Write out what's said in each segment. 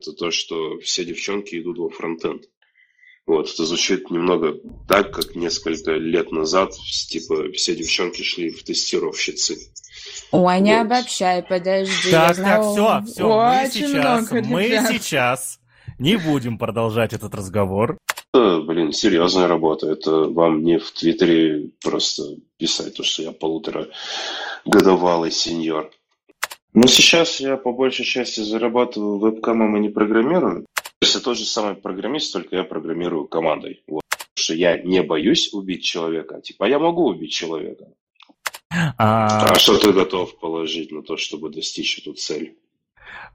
это то, что все девчонки идут во фронтенд. Вот, это звучит немного так, как несколько лет назад, типа, все девчонки шли в тестировщицы. Ой, не вот. обобщай, подожди. Так, так, все, все, мы сейчас, мы сейчас не будем продолжать этот разговор. Это, блин, серьезная работа. Это вам не в Твиттере просто писать, то, что я полуторагодовалый сеньор. Ну, сейчас я по большей части зарабатываю вебкамом и не программирую. То есть я тот же самый программист, только я программирую командой. Вот. Потому что я не боюсь убить человека. Типа, я могу убить человека. А, а что ты готов положить на то, чтобы достичь эту цель?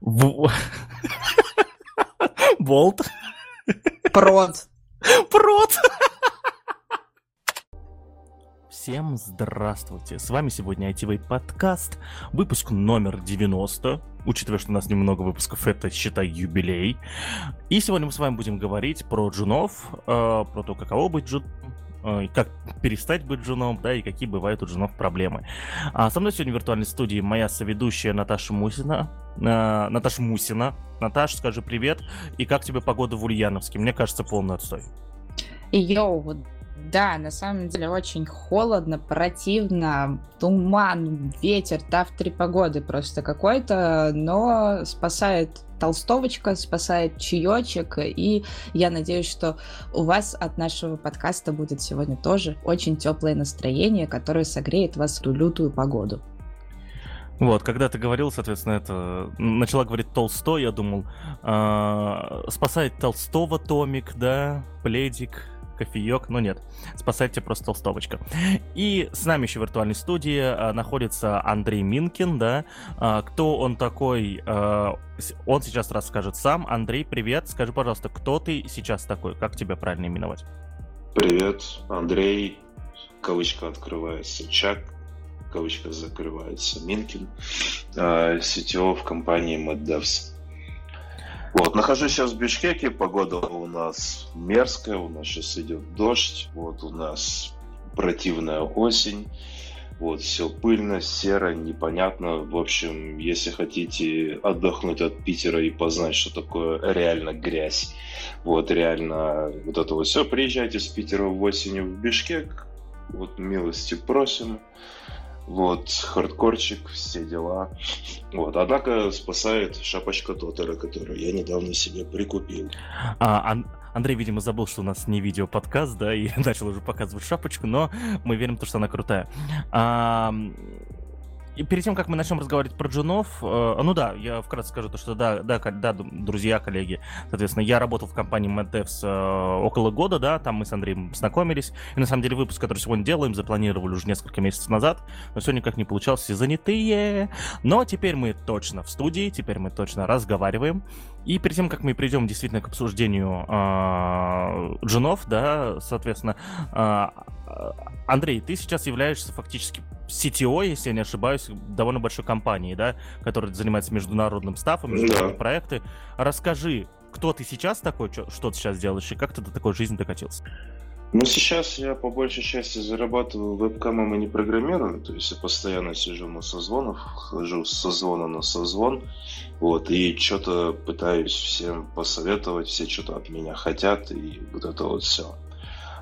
Болт. Прот. Прот. Всем здравствуйте! С вами сегодня ITV подкаст, выпуск номер 90. Учитывая, что у нас немного выпусков, это, считай, юбилей. И сегодня мы с вами будем говорить про джунов, э, про то, каково быть джуном, э, как перестать быть джуном, да, и какие бывают у джунов проблемы. А со мной сегодня в виртуальной студии моя соведущая Наташа Мусина. Э, Наташа Мусина. Наташа, скажи привет. И как тебе погода в Ульяновске? Мне кажется, полный отстой. Йоу, да, на самом деле очень холодно, противно, туман, ветер, да, в три погоды просто какой-то, но спасает толстовочка, спасает чаечек, и я надеюсь, что у вас от нашего подкаста будет сегодня тоже очень теплое настроение, которое согреет вас в ту лютую погоду. Вот, когда ты говорил, соответственно, это начала говорить Толстой, я думал, э, спасает Толстого Томик, да, пледик, кофеек, но нет, спасайте просто толстовочка. И с нами еще в виртуальной студии а, находится Андрей Минкин, да, а, кто он такой, а, он сейчас расскажет сам. Андрей, привет, скажи, пожалуйста, кто ты сейчас такой, как тебя правильно именовать? Привет, Андрей, кавычка открывается, Чак, кавычка закрывается, Минкин, CTO в компании MadDevs. Вот, нахожусь сейчас в Бишкеке, погода у нас мерзкая, у нас сейчас идет дождь, вот у нас противная осень, вот, все пыльно, серо, непонятно. В общем, если хотите отдохнуть от Питера и познать, что такое реально грязь, вот, реально вот это все, приезжайте с Питера в осенью в Бишкек, вот, милости просим. Вот, хардкорчик, все дела. Вот, однако спасает шапочка Тотера, которую я недавно себе прикупил. А, Ан- Андрей, видимо, забыл, что у нас не видео-подкаст, да, и начал уже показывать шапочку, но мы верим, что она крутая. А, и перед тем, как мы начнем разговаривать про джунов, э, ну да, я вкратце скажу то, что да, да, да, друзья, коллеги, соответственно, я работал в компании MadDevs э, около года, да, там мы с Андреем знакомились, и на самом деле выпуск, который сегодня делаем, запланировали уже несколько месяцев назад, но все никак не получалось, все занятые, но теперь мы точно в студии, теперь мы точно разговариваем, и перед тем, как мы перейдем действительно к обсуждению э, джунов, да, соответственно, э, Андрей, ты сейчас являешься фактически CTO, если я не ошибаюсь, довольно большой компании, да, которая занимается международным стафом, международные да. проекты. Расскажи, кто ты сейчас такой, что, ты сейчас делаешь, и как ты до такой жизни докатился? Ну, сейчас я по большей части зарабатываю вебкамом и не программирую, то есть я постоянно сижу на созвонах, хожу с созвона на созвон, вот, и что-то пытаюсь всем посоветовать, все что-то от меня хотят, и вот это вот все.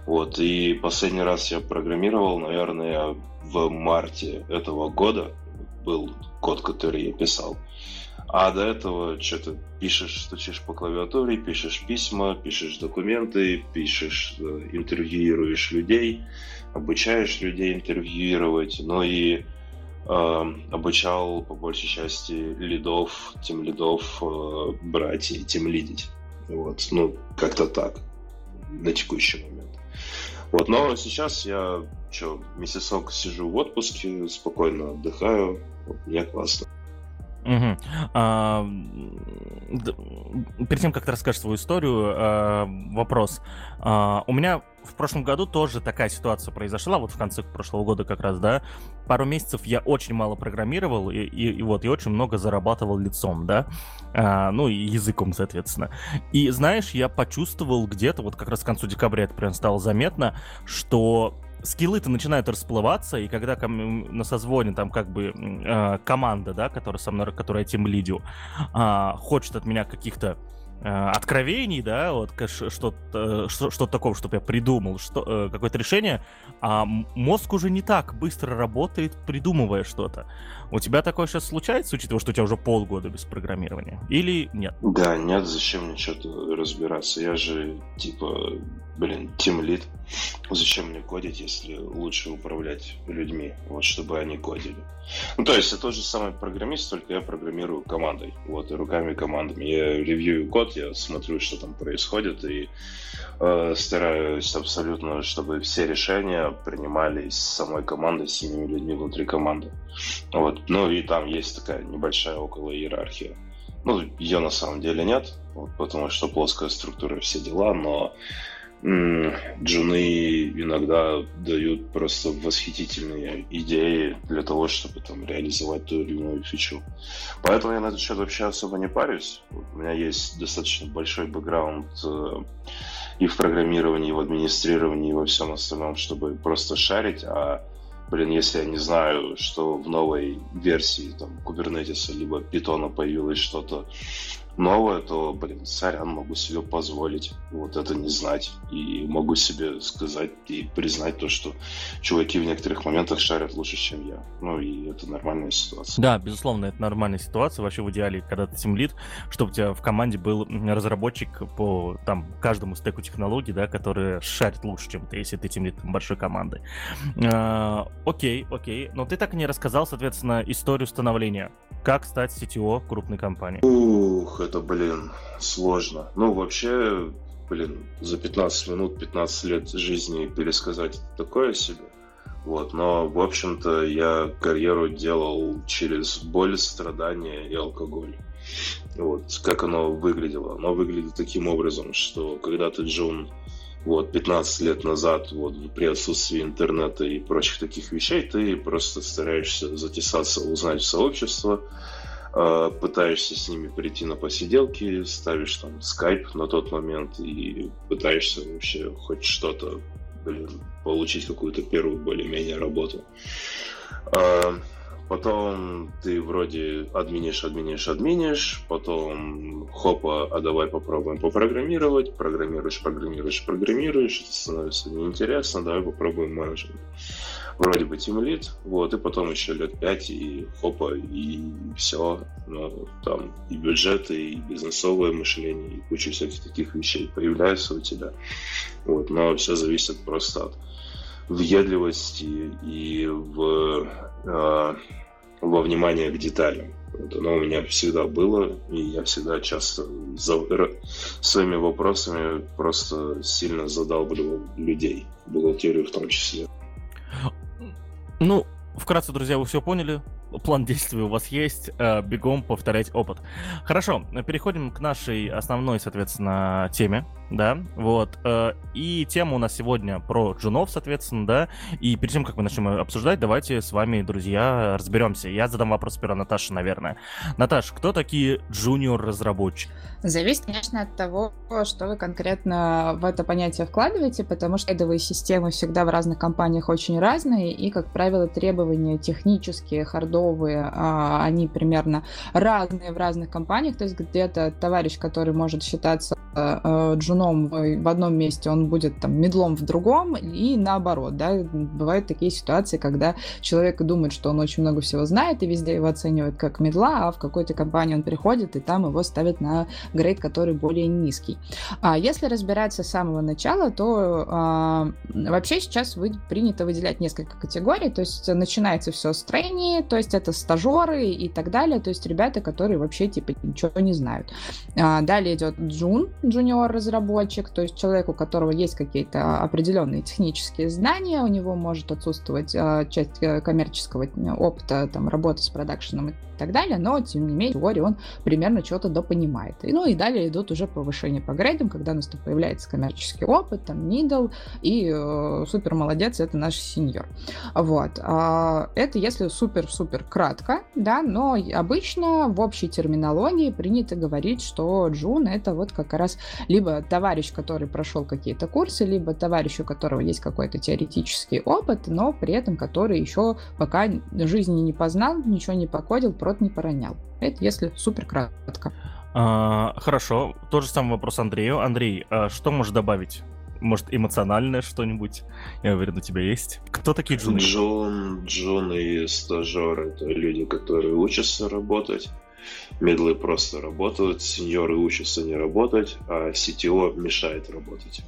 Вот, и последний раз я программировал, наверное, в марте этого года был код, который я писал. А до этого что-то пишешь, стучишь по клавиатуре, пишешь письма, пишешь документы, пишешь, э, интервьюируешь людей, обучаешь людей интервьюировать, но и э, обучал по большей части лидов, тем лидов э, брать и тем лидить. Вот, ну, как-то так на текущий момент. Вот, но сейчас я что, месяцок сижу в отпуске, спокойно отдыхаю, мне классно. Угу. А, перед тем, как ты расскажешь свою историю, а, вопрос. А, у меня в прошлом году тоже такая ситуация произошла, вот в конце прошлого года как раз, да. Пару месяцев я очень мало программировал, и, и, и вот, и очень много зарабатывал лицом, да. А, ну, и языком, соответственно. И, знаешь, я почувствовал где-то, вот как раз к концу декабря это прям стало заметно, что скиллы-то начинают расплываться, и когда ко мне на созвоне там как бы э, команда, да, которая со мной, которая тем лидю, э, хочет от меня каких-то Э, откровений, да, вот что-то что, что такого, чтобы я придумал, что, э, какое-то решение, а мозг уже не так быстро работает, придумывая что-то. У тебя такое сейчас случается, учитывая, что у тебя уже полгода без программирования? Или нет? Да, нет, зачем мне что-то разбираться? Я же, типа, блин, тимлит. Зачем мне кодить, если лучше управлять людьми, вот, чтобы они кодили? Ну, то есть, это тот же самый программист, только я программирую командой, вот, и руками командами. Я ревью код, я смотрю, что там происходит, и э, стараюсь абсолютно, чтобы все решения принимались самой командой, с синими людьми внутри команды. Вот. Ну, и там есть такая небольшая около иерархия. Ну, ее на самом деле нет, вот, потому что плоская структура, все дела, но джуны иногда дают просто восхитительные идеи для того, чтобы там реализовать ту или иную фичу. Поэтому я на этот счет вообще особо не парюсь. Вот у меня есть достаточно большой бэкграунд э, и в программировании, и в администрировании, и во всем остальном, чтобы просто шарить, а блин, если я не знаю, что в новой версии там Kubernetes либо Python появилось что-то новое, то, блин, сорян, могу себе позволить вот это не знать. И могу себе сказать и признать то, что чуваки в некоторых моментах шарят лучше, чем я. Ну и это нормальная ситуация. Да, безусловно, это нормальная ситуация. Вообще в идеале, когда ты тимлит, чтобы у тебя в команде был разработчик по там каждому стеку технологий, да, который шарит лучше, чем ты, если ты тимлит большой команды. А, окей, окей. Но ты так и не рассказал, соответственно, историю становления. Как стать CTO крупной компании? Ух, это, блин, сложно. Ну, вообще, блин, за 15 минут, 15 лет жизни пересказать такое себе. Вот, но, в общем-то, я карьеру делал через боль, страдания и алкоголь. Вот, как оно выглядело. Оно выглядит таким образом, что когда ты Джун вот 15 лет назад, вот при отсутствии интернета и прочих таких вещей, ты просто стараешься затесаться, узнать сообщество, пытаешься с ними прийти на посиделки, ставишь там скайп на тот момент и пытаешься вообще хоть что-то, блин, получить какую-то первую более-менее работу. Э, Потом ты вроде админишь, админишь, админишь, потом хопа, а давай попробуем попрограммировать, программируешь, программируешь, программируешь, это становится неинтересно, давай попробуем менеджмент. Вроде бы тимлит, вот, и потом еще лет пять, и хопа, и все, ну, там и бюджеты, и бизнесовое мышление, и куча всяких таких вещей появляются у тебя, вот, но все зависит просто от въедливости и в, э, во внимание к деталям. Вот оно у меня всегда было, и я всегда часто за, своими вопросами просто сильно задалбливал людей, бухгалтерию в том числе. Ну, вкратце, друзья, вы все поняли план действий у вас есть, э, бегом повторять опыт. Хорошо, переходим к нашей основной, соответственно, теме, да, вот. Э, и тема у нас сегодня про джунов, соответственно, да. И перед тем, как мы начнем обсуждать, давайте с вами, друзья, разберемся. Я задам вопрос сперва Наташе, наверное. Наташ, кто такие джуниор-разработчики? Зависит, конечно, от того, что вы конкретно в это понятие вкладываете, потому что эдовые системы всегда в разных компаниях очень разные, и, как правило, требования технические, хардовые, а, они примерно разные в разных компаниях. То есть где-то товарищ, который может считаться джуном в одном месте, он будет там медлом в другом, и наоборот, да, бывают такие ситуации, когда человек думает, что он очень много всего знает, и везде его оценивают как медла, а в какой-то компании он приходит, и там его ставят на грейд, который более низкий. А если разбираться с самого начала, то а, вообще сейчас вы, принято выделять несколько категорий, то есть начинается все с трейни, то есть это стажеры и так далее, то есть ребята, которые вообще типа ничего не знают. А, далее идет джун, джуниор разработчик, то есть человек, у которого есть какие-то определенные технические знания, у него может отсутствовать а, часть э, коммерческого опыта, там, работы с продакшеном и так далее, но, тем не менее, в теории он примерно что-то допонимает. И, ну и далее идут уже повышения по грейдам, когда у нас появляется коммерческий опыт, там, middle, и э, супер молодец, это наш сеньор. Вот. А, это если супер-супер кратко, да, но обычно в общей терминологии принято говорить, что джун это вот как раз нас либо товарищ, который прошел какие-то курсы, либо товарищ, у которого есть какой-то теоретический опыт, но при этом который еще пока жизни не познал, ничего не покодил, прот не поронял. Это если супер кратко. А, хорошо, тот же самый вопрос Андрею. Андрей, а что можешь добавить? Может, эмоциональное что-нибудь? Я уверен, у тебя есть. Кто такие джуны? Джун, джуны и стажеры — это люди, которые учатся работать. Медлы просто работают, сеньоры учатся не работать, а CTO мешает работать.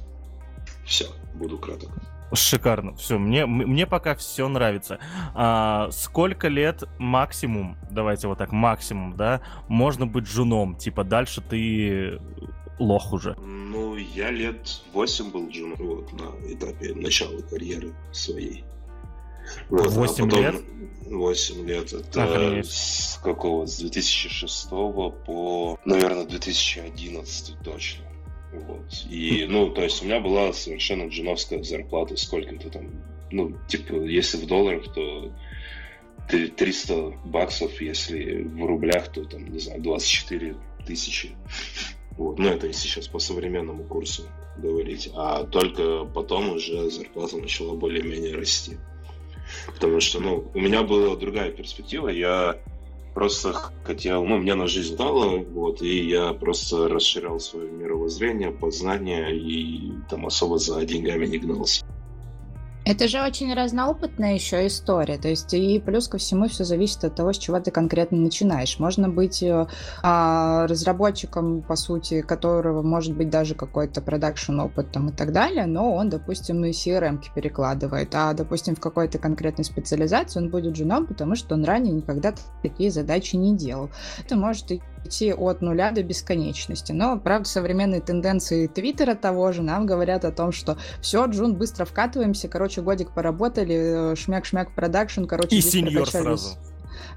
Все, буду краток. Шикарно. Все, мне, мне пока все нравится. А, сколько лет максимум, давайте вот так, максимум, да, можно быть джуном? Типа дальше ты лох уже. Ну, я лет 8 был джуном вот, на этапе начала карьеры своей. Вот, 8 а потом... лет? 8 лет. Это Охренеть. с какого? С 2006 по, наверное, 2011 точно. Вот. И, ну, то есть у меня была совершенно джуновская зарплата, сколько-то там, ну, типа, если в долларах, то 300 баксов, если в рублях, то там, не знаю, 24 тысячи. Вот. Ну, это если сейчас по современному курсу говорить. А только потом уже зарплата начала более-менее расти. Потому что, ну, у меня была другая перспектива. Я просто хотел, ну, мне на жизнь дало, вот, и я просто расширял свое мировоззрение, познание, и там особо за деньгами не гнался. Это же очень разноопытная еще история. То есть и плюс ко всему все зависит от того, с чего ты конкретно начинаешь. Можно быть э, а, разработчиком, по сути, которого может быть даже какой-то продакшн опыт там и так далее, но он, допустим, и CRM перекладывает. А, допустим, в какой-то конкретной специализации он будет женом, потому что он ранее никогда такие задачи не делал. Это может идти от нуля до бесконечности. Но, правда, современные тенденции Твиттера того же нам говорят о том, что все, Джун, быстро вкатываемся, короче, годик поработали, шмяк-шмяк продакшн, короче, И сеньор сразу.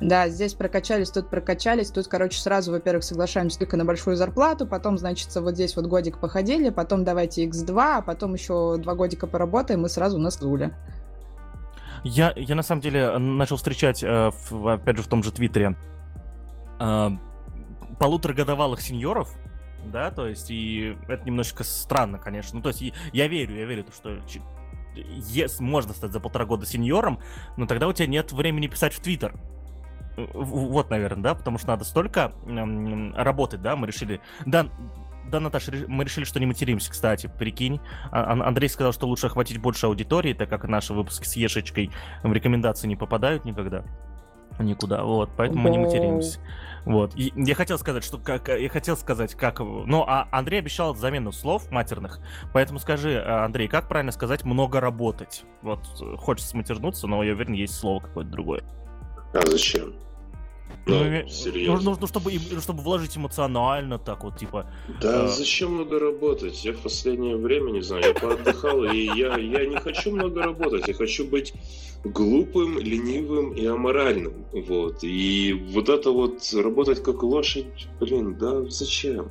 Да, здесь прокачались, тут прокачались, тут, короче, сразу, во-первых, соглашаемся только на большую зарплату, потом, значит, вот здесь вот годик походили, потом давайте x2, а потом еще два годика поработаем, и сразу на стуле. Я, я на самом деле начал встречать, э, опять же, в том же Твиттере, э, полуторагодовалых сеньоров, да, то есть, и это немножечко странно, конечно. Ну, то есть, я верю, я верю, что yes, можно стать за полтора года сеньором, но тогда у тебя нет времени писать в Твиттер. Вот, наверное, да, потому что надо столько работать, да, мы решили... Да, да, Наташа, мы решили, что не материмся, кстати, прикинь. А, Андрей сказал, что лучше охватить больше аудитории, так как наши выпуски с Ешечкой в рекомендации не попадают никогда никуда, вот, поэтому мы не материмся. Вот. И я хотел сказать, что как я хотел сказать, как. Ну, а Андрей обещал замену слов матерных. Поэтому скажи, а, Андрей, как правильно сказать много работать? Вот хочется матернуться, но я уверен, есть слово какое-то другое. А зачем? Ну, ну, серьезно. Ну, ну, чтобы, ну, чтобы вложить эмоционально, так вот, типа... Да, э... зачем много работать? Я в последнее время, не знаю, я поотдыхал, и я, я не хочу много работать, я хочу быть глупым, ленивым и аморальным, вот. И вот это вот работать как лошадь, блин, да зачем?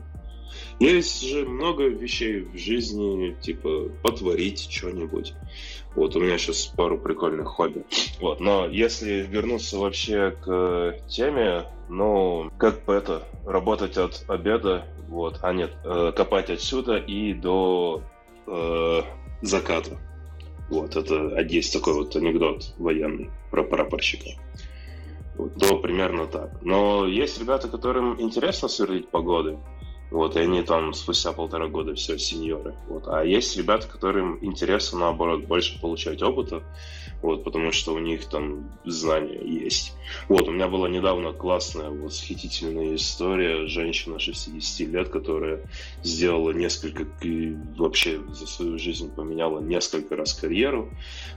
Есть же много вещей в жизни, типа потворить что-нибудь. Вот у меня сейчас пару прикольных хобби. Вот, но если вернуться вообще к теме, ну, как бы это, работать от обеда, вот, а нет, э, копать отсюда и до э, заката. Вот, это есть такой вот анекдот военный про прапорщика. Вот, то примерно так. Но есть ребята, которым интересно сверлить погоды. Вот, и они там спустя полтора года все сеньоры. Вот. А есть ребята, которым интересно, наоборот, больше получать опыта, вот, потому что у них там знания есть. Вот, у меня была недавно классная, восхитительная история. Женщина 60 лет, которая сделала несколько, вообще за свою жизнь поменяла несколько раз карьеру.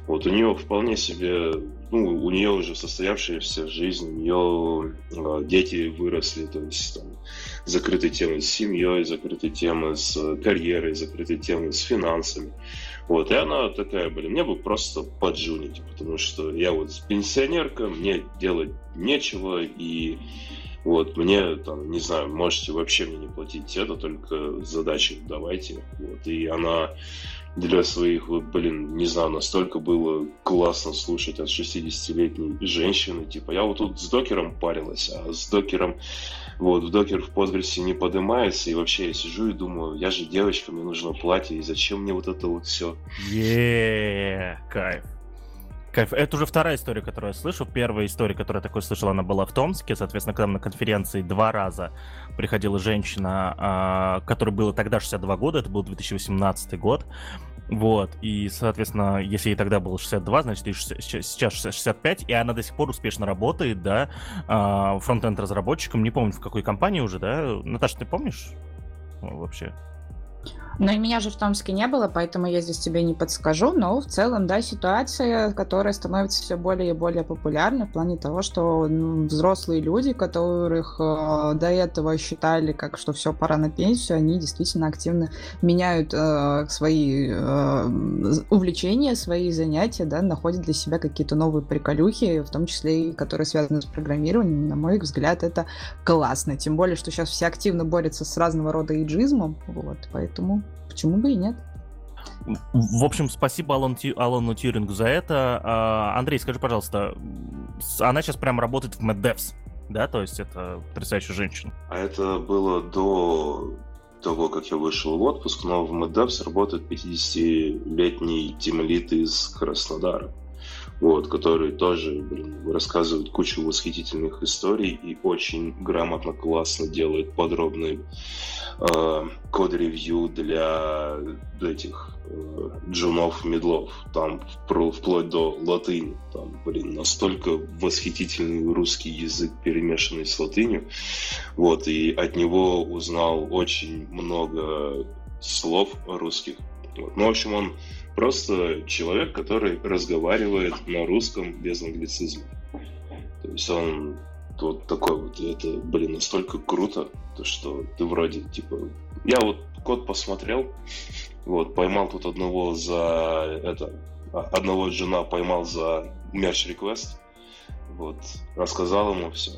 Вот, у нее вполне себе, ну, у нее уже состоявшаяся жизнь, у нее э, дети выросли, то есть там закрытые темы с семьей, закрытые темы с карьерой, закрытые темы с финансами. Вот, и она такая, блин, мне бы просто поджунить, потому что я вот пенсионерка, мне делать нечего, и Вот, мне, там, не знаю, можете вообще мне не платить это, только задачи давайте. Вот, и она для своих, блин, не знаю, настолько было классно слушать от 60-летней женщины. Типа, я вот тут с докером парилась, а с докером, вот, в докер в Postgres не поднимается, и вообще я сижу и думаю, я же девочка, мне нужно платье, и зачем мне вот это вот все? Еее, кайф. Кайф. Это уже вторая история, которую я слышу. Первая история, которую я такой слышал, она была в Томске. Соответственно, когда на конференции два раза приходила женщина, а, которой было тогда 62 года, это был 2018 год. Вот, и, соответственно, если ей тогда было 62, значит, ей сейчас 65, и она до сих пор успешно работает, да, а, фронтенд разработчиком, не помню, в какой компании уже, да? Наташа, ты помнишь вообще? Но и меня же в Томске не было, поэтому я здесь тебе не подскажу. Но в целом, да, ситуация, которая становится все более и более популярной в плане того, что взрослые люди, которых э, до этого считали, как что все, пора на пенсию, они действительно активно меняют э, свои э, увлечения, свои занятия, да, находят для себя какие-то новые приколюхи, в том числе и которые связаны с программированием. На мой взгляд, это классно. Тем более, что сейчас все активно борются с разного рода иджизмом, вот, поэтому Почему бы и нет? В общем, спасибо Алан, Алану Тьюрингу за это. А, Андрей, скажи, пожалуйста, она сейчас прям работает в MedDevs, да? То есть это потрясающая женщина. А это было до того, как я вышел в отпуск, но в MedDevs работает 50-летний тимлит из Краснодара вот, который тоже блин, рассказывает кучу восхитительных историй и очень грамотно, классно делает подробный э, код-ревью для этих э, джунов, медлов, там вплоть до латыни, там, блин, настолько восхитительный русский язык, перемешанный с латынью, вот, и от него узнал очень много слов русских, вот. ну, в общем, он Просто человек, который разговаривает на русском без англицизма. То есть он вот такой вот, это, блин, настолько круто, то что ты вроде, типа, я вот код посмотрел, вот, поймал тут одного за, это, а, одного жена поймал за мерч реквест, вот, рассказал ему все,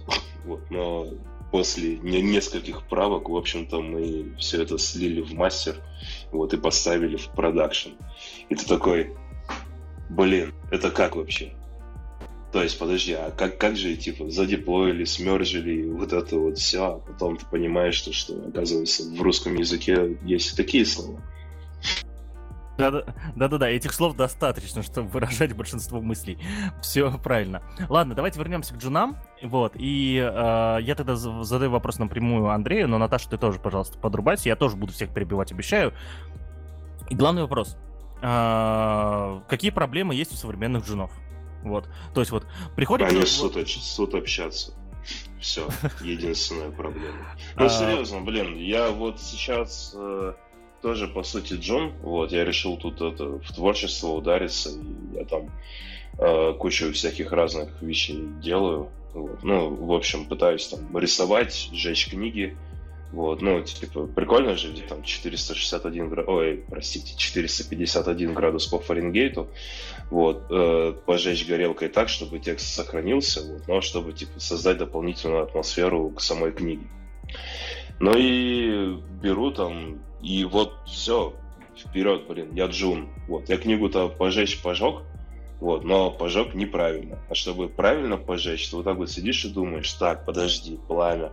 вот, но после нескольких правок, в общем-то, мы все это слили в мастер, вот, и поставили в продакшн. И ты такой, блин, это как вообще? То есть, подожди, а как, как же, типа, задеплоили, смержили, вот это вот все, а потом ты понимаешь, что, что, оказывается, в русском языке есть и такие слова. Да-да-да, этих слов достаточно, чтобы выражать большинство мыслей. Все правильно. Ладно, давайте вернемся к джунам. Вот, и э, я тогда задаю вопрос напрямую Андрею, но Наташа, ты тоже, пожалуйста, подрубайся. Я тоже буду всех перебивать, обещаю. И главный вопрос. Э, какие проблемы есть у современных джунов? Вот, то есть вот приходит... Они суд, суд общаться. Все, единственная проблема. Ну, а. серьезно, блин, я вот сейчас э, тоже, по сути, Джон. Вот, я решил тут это, в творчество удариться. И я там э, кучу всяких разных вещей делаю. Вот. Ну, в общем, пытаюсь там рисовать, сжечь книги. Вот, ну, типа, прикольно же, где там 461 градус, ой, простите, 451 градус по Фаренгейту, вот, э, пожечь горелкой так, чтобы текст сохранился, вот, но чтобы, типа, создать дополнительную атмосферу к самой книге. Ну и беру там и вот все, вперед, блин, я Джун. Вот, я книгу-то пожечь пожег, вот, но пожег неправильно. А чтобы правильно пожечь, ты вот так вот сидишь и думаешь, так, подожди, пламя.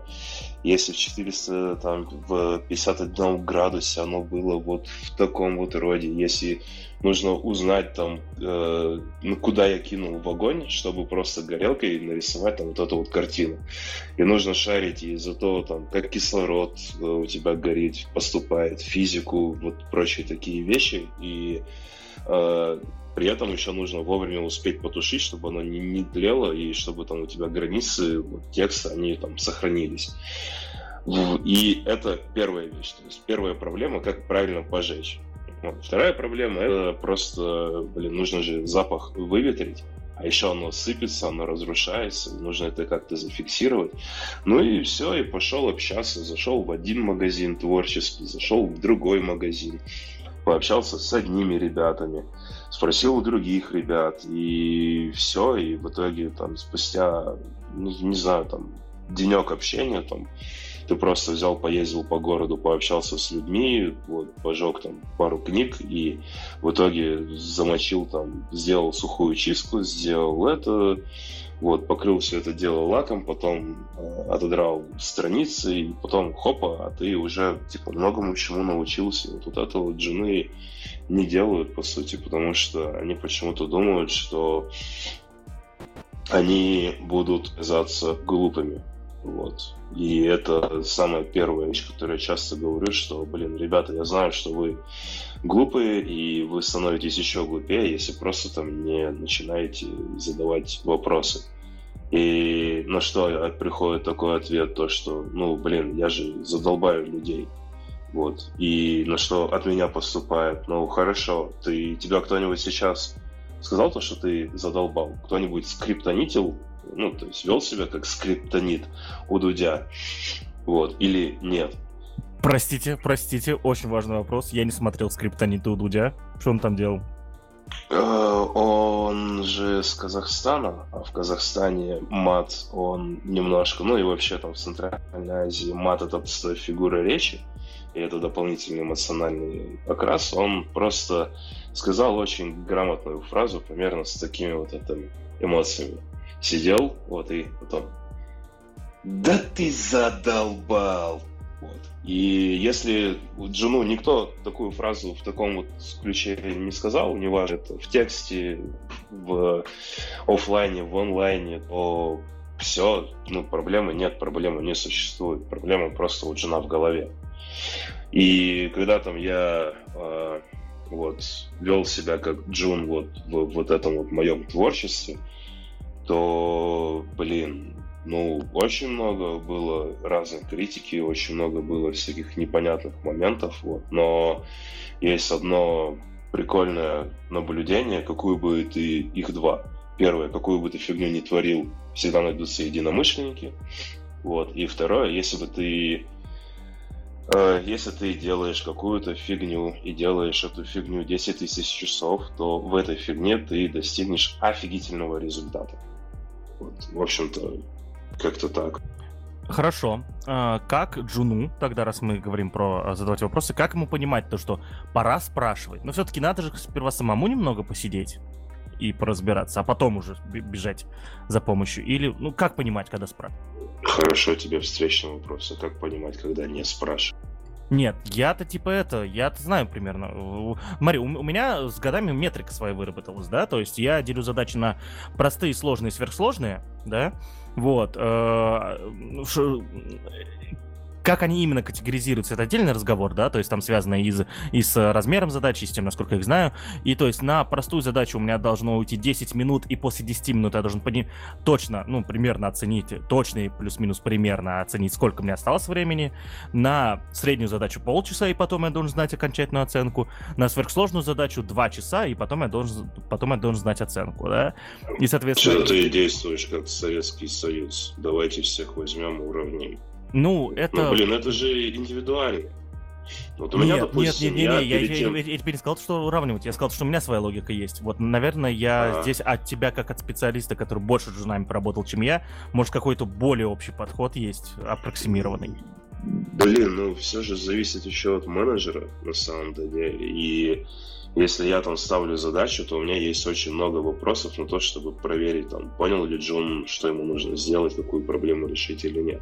Если в 400, там, в 51 градусе оно было вот в таком вот роде, если нужно узнать там, э, ну, куда я кинул в огонь, чтобы просто горелкой нарисовать там вот эту вот картину. И нужно шарить из-за того, там, как кислород э, у тебя горит, поступает, физику, вот прочие такие вещи. И э, при этом еще нужно вовремя успеть потушить, чтобы оно не, не тлело, и чтобы там у тебя границы вот, текста, они там сохранились. И это первая вещь. То есть первая проблема, как правильно пожечь. Вот. Вторая проблема, это просто, блин, нужно же запах выветрить, а еще оно сыпется, оно разрушается, нужно это как-то зафиксировать. Ну и все, и пошел общаться, зашел в один магазин творческий, зашел в другой магазин, пообщался с одними ребятами, спросил у других ребят, и все, и в итоге там спустя, ну, не знаю, там денек общения, там, ты просто взял, поездил по городу, пообщался с людьми, вот, пожег там пару книг и в итоге замочил там, сделал сухую чистку, сделал это, вот, покрыл все это дело лаком, потом э, отодрал страницы, и потом хопа, а ты уже, типа, многому чему научился. Вот, вот это вот жены не делают, по сути, потому что они почему-то думают, что они будут казаться глупыми. Вот. И это самая первая вещь, которую я часто говорю, что, блин, ребята, я знаю, что вы глупые, и вы становитесь еще глупее, если просто там не начинаете задавать вопросы. И на что приходит такой ответ, то что, ну, блин, я же задолбаю людей. Вот. И на что от меня поступает, ну, хорошо, ты, тебя кто-нибудь сейчас сказал то, что ты задолбал? Кто-нибудь скриптонитил, ну, то есть вел себя как скриптонит у Дудя? Вот. Или нет? Простите, простите, очень важный вопрос. Я не смотрел скриптониты у Дудя. Что он там делал? Э, он же с Казахстана, а в Казахстане мат, он немножко, ну и вообще там в Центральной Азии мат это фигура речи, и это дополнительный эмоциональный окрас. Он просто сказал очень грамотную фразу, примерно с такими вот этими эмоциями. Сидел, вот, и потом «Да ты задолбал!» Вот. И если Джуну никто такую фразу в таком вот ключе не сказал, неважно, это в тексте, в офлайне, в онлайне, то все, ну, проблемы нет, проблемы не существует. Проблема просто у Джуна в голове. И когда там я э, вот вел себя как Джун вот в вот этом вот моем творчестве, то, блин, ну, очень много было разной критики, очень много было всяких непонятных моментов, вот. Но есть одно прикольное наблюдение, какую бы ты их два. Первое, какую бы ты фигню не творил, всегда найдутся единомышленники. Вот. И второе, если бы ты если ты делаешь какую-то фигню и делаешь эту фигню 10 тысяч часов, то в этой фигне ты достигнешь офигительного результата. Вот, в общем-то, как-то так. Хорошо. А, как Джуну, тогда раз мы говорим про а, задавать вопросы, как ему понимать то, что пора спрашивать? Но все-таки надо же сперва самому немного посидеть и поразбираться, а потом уже бежать за помощью. Или, ну, как понимать, когда спрашивать? Хорошо тебе встречный вопрос. А как понимать, когда не спрашивают? Нет, я-то типа это, я-то знаю примерно. Смотри, у, у меня с годами метрика своя выработалась, да, то есть я делю задачи на простые, сложные, сверхсложные, да, вот. Э, как они именно категоризируются, это отдельный разговор, да, то есть там связано и, с, и с размером задачи, и с тем, насколько я их знаю. И то есть на простую задачу у меня должно уйти 10 минут, и после 10 минут я должен пони... точно, ну, примерно оценить, точно плюс-минус примерно оценить, сколько мне осталось времени. На среднюю задачу полчаса, и потом я должен знать окончательную оценку. На сверхсложную задачу 2 часа, и потом я должен, потом я должен знать оценку, да. И, соответственно... Что ты действуешь как Советский Союз? Давайте всех возьмем и уравним. Ну, это... Ну, блин, это же индивидуально. Вот у меня, нет, допустим, нет, нет, нет, я, я, тем... я, я, я теперь не сказал, что уравнивать, я сказал, что у меня своя логика есть. Вот, наверное, я а... здесь от тебя, как от специалиста, который больше с журналами поработал, чем я, может, какой-то более общий подход есть, аппроксимированный. Блин, ну все же зависит еще от менеджера, на самом деле. И если я там ставлю задачу, то у меня есть очень много вопросов на то, чтобы проверить, там, понял ли Джон, что ему нужно сделать, какую проблему решить или нет.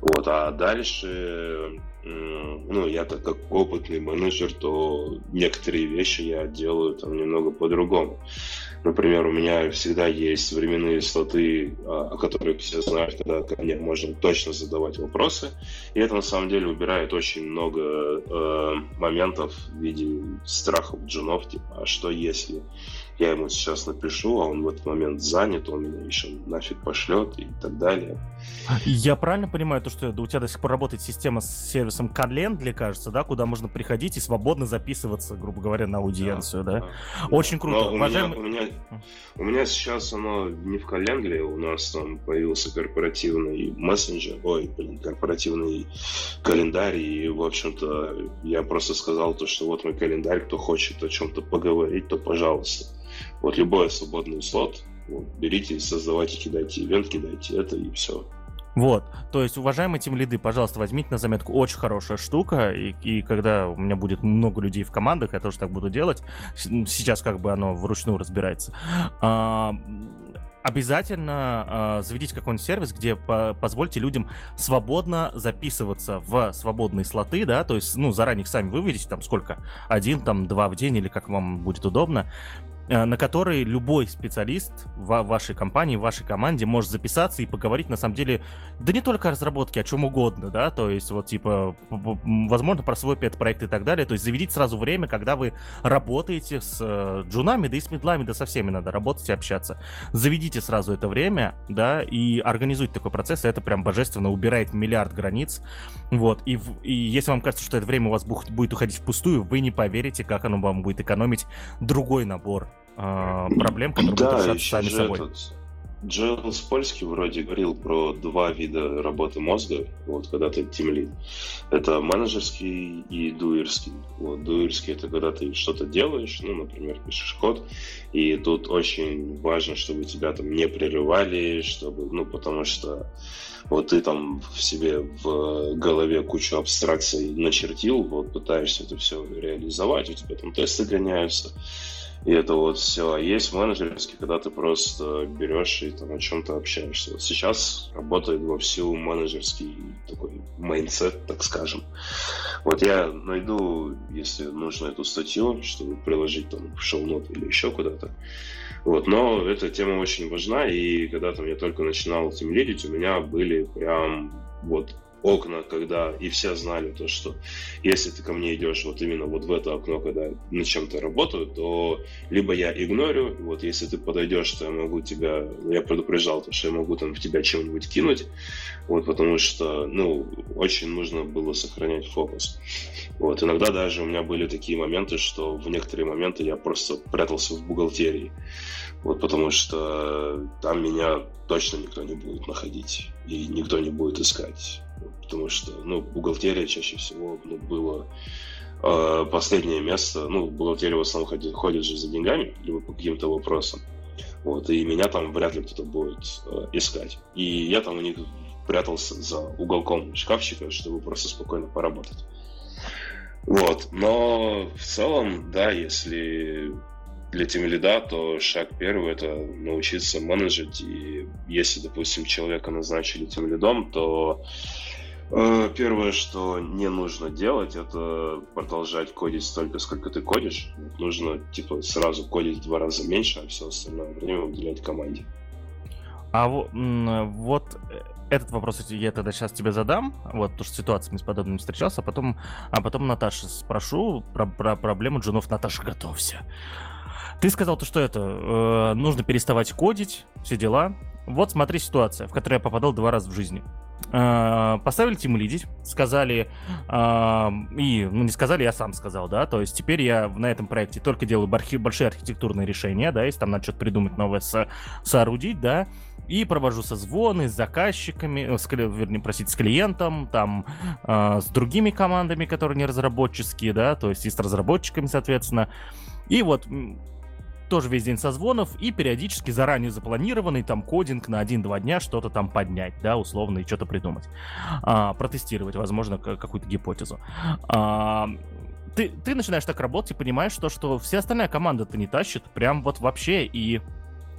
Вот, а дальше, ну, я так как опытный менеджер, то некоторые вещи я делаю там немного по-другому. Например, у меня всегда есть временные слоты, а, о которых все знают, когда ко мне можно точно задавать вопросы. И это на самом деле убирает очень много э, моментов в виде страхов джунов, типа, а что если я ему сейчас напишу, а он в этот момент занят, он меня еще нафиг пошлет и так далее. Я правильно понимаю то, что у тебя до сих пор работает система с сервисом Calendly, кажется, да, куда можно приходить и свободно записываться, грубо говоря, на аудиенцию, да? да? да. Очень круто. у, Уважаемый... меня, у, меня, у меня сейчас оно не в Calendly, у нас там появился корпоративный мессенджер, ой, блин, корпоративный календарь, и, в общем-то, я просто сказал то, что вот мой календарь, кто хочет о чем-то поговорить, то пожалуйста. Вот любой свободный слот, вот, берите, создавайте, кидайте ивент, кидайте это, и все. Вот, то есть, уважаемые тем лиды, пожалуйста, возьмите на заметку, очень хорошая штука, и, и когда у меня будет много людей в командах, я тоже так буду делать, сейчас как бы оно вручную разбирается, а, обязательно э, заведите какой-нибудь сервис, где по позвольте людям свободно записываться в свободные слоты, да, то есть, ну, заранее сами выведите, там, сколько, один, там, два в день или как вам будет удобно, на который любой специалист в вашей компании, в вашей команде может записаться и поговорить, на самом деле, да не только о разработке, о чем угодно, да, то есть вот типа, возможно, про свой пет-проект и так далее, то есть заведите сразу время, когда вы работаете с э, джунами, да и с медлами, да со всеми надо работать и общаться. Заведите сразу это время, да, и организуйте такой процесс, и это прям божественно убирает миллиард границ, вот, и, и если вам кажется, что это время у вас будет уходить впустую, вы не поверите, как оно вам будет экономить другой набор э, проблем, которые да, будут решаться сами собой. Этот... Джейлс Польский вроде говорил про два вида работы мозга, вот когда ты тимлид. Это менеджерский и дуерский. Вот, дуерский это когда ты что-то делаешь, ну, например, пишешь код, и тут очень важно, чтобы тебя там не прерывали, чтобы, ну, потому что вот ты там в себе в голове кучу абстракций начертил, вот пытаешься это все реализовать, у тебя там тесты гоняются, и это вот все. А есть менеджерский, когда ты просто берешь и там о чем-то общаешься. Вот сейчас работает во всю менеджерский такой mindset, так скажем. Вот я найду, если нужно эту статью, чтобы приложить там в show note или еще куда-то. Вот, но эта тема очень важна, и когда там я только начинал team lead ить, у меня были прям вот окна, когда и все знали то, что если ты ко мне идешь вот именно вот в это окно, когда над чем-то работаю, то либо я игнорю, вот если ты подойдешь, то я могу тебя, я предупреждал, то, что я могу там в тебя чем-нибудь кинуть, вот, потому что, ну, очень нужно было сохранять фокус. Вот, иногда даже у меня были такие моменты, что в некоторые моменты я просто прятался в бухгалтерии, вот, потому что там меня точно никто не будет находить и никто не будет искать потому что, ну, бухгалтерия чаще всего ну, было э, последнее место, ну, бухгалтерия в основном ходит, ходит же за деньгами, либо по каким-то вопросам, вот, и меня там вряд ли кто-то будет э, искать. И я там у них прятался за уголком шкафчика, чтобы просто спокойно поработать. Вот, но в целом, да, если для тимлида, то шаг первый это научиться менеджить. И если, допустим, человека назначили тимлидом, то Э, первое, что не нужно делать, это продолжать кодить столько, сколько ты кодишь. Нужно, типа, сразу кодить в два раза меньше, а все остальное время уделять команде. А вот э, этот вопрос я тогда сейчас тебе задам, вот, потому что ситуациями с подобными встречался, а потом, а потом Наташа спрошу про, про проблему джунов. Наташа, готовься. Ты сказал то, что это, э, нужно переставать кодить, все дела. Вот смотри ситуация, в которой я попадал два раза в жизни. Э, поставили тему лидить, сказали, э, и, ну, не сказали, я сам сказал, да, то есть теперь я на этом проекте только делаю большие архитектурные решения, да, если там надо что-то придумать новое, со- соорудить, да, и провожу созвоны с заказчиками, э, с, вернее, простите, с клиентом, там, э, с другими командами, которые не разработческие, да, то есть и с разработчиками, соответственно. И вот тоже весь день созвонов и периодически заранее запланированный там кодинг на 1-2 дня что-то там поднять, да, условно, и что-то придумать. А, протестировать, возможно, какую-то гипотезу. А, ты, ты начинаешь так работать и понимаешь то, что вся остальная команда-то не тащит, прям вот вообще, и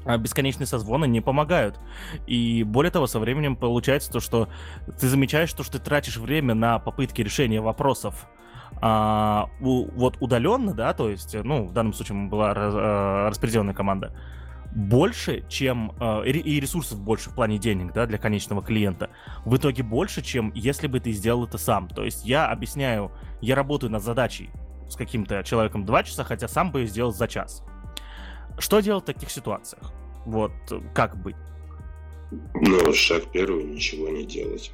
а, бесконечные созвоны не помогают. И более того, со временем получается то, что ты замечаешь то, что ты тратишь время на попытки решения вопросов а, у, вот удаленно, да, то есть, ну, в данном случае была раз, а, распределенная команда, больше, чем а, и ресурсов больше в плане денег, да, для конечного клиента. В итоге больше, чем если бы ты сделал это сам. То есть я объясняю, я работаю над задачей с каким-то человеком два часа, хотя сам бы ее сделал за час. Что делать в таких ситуациях? Вот, как быть? Ну, шаг первый, ничего не делать.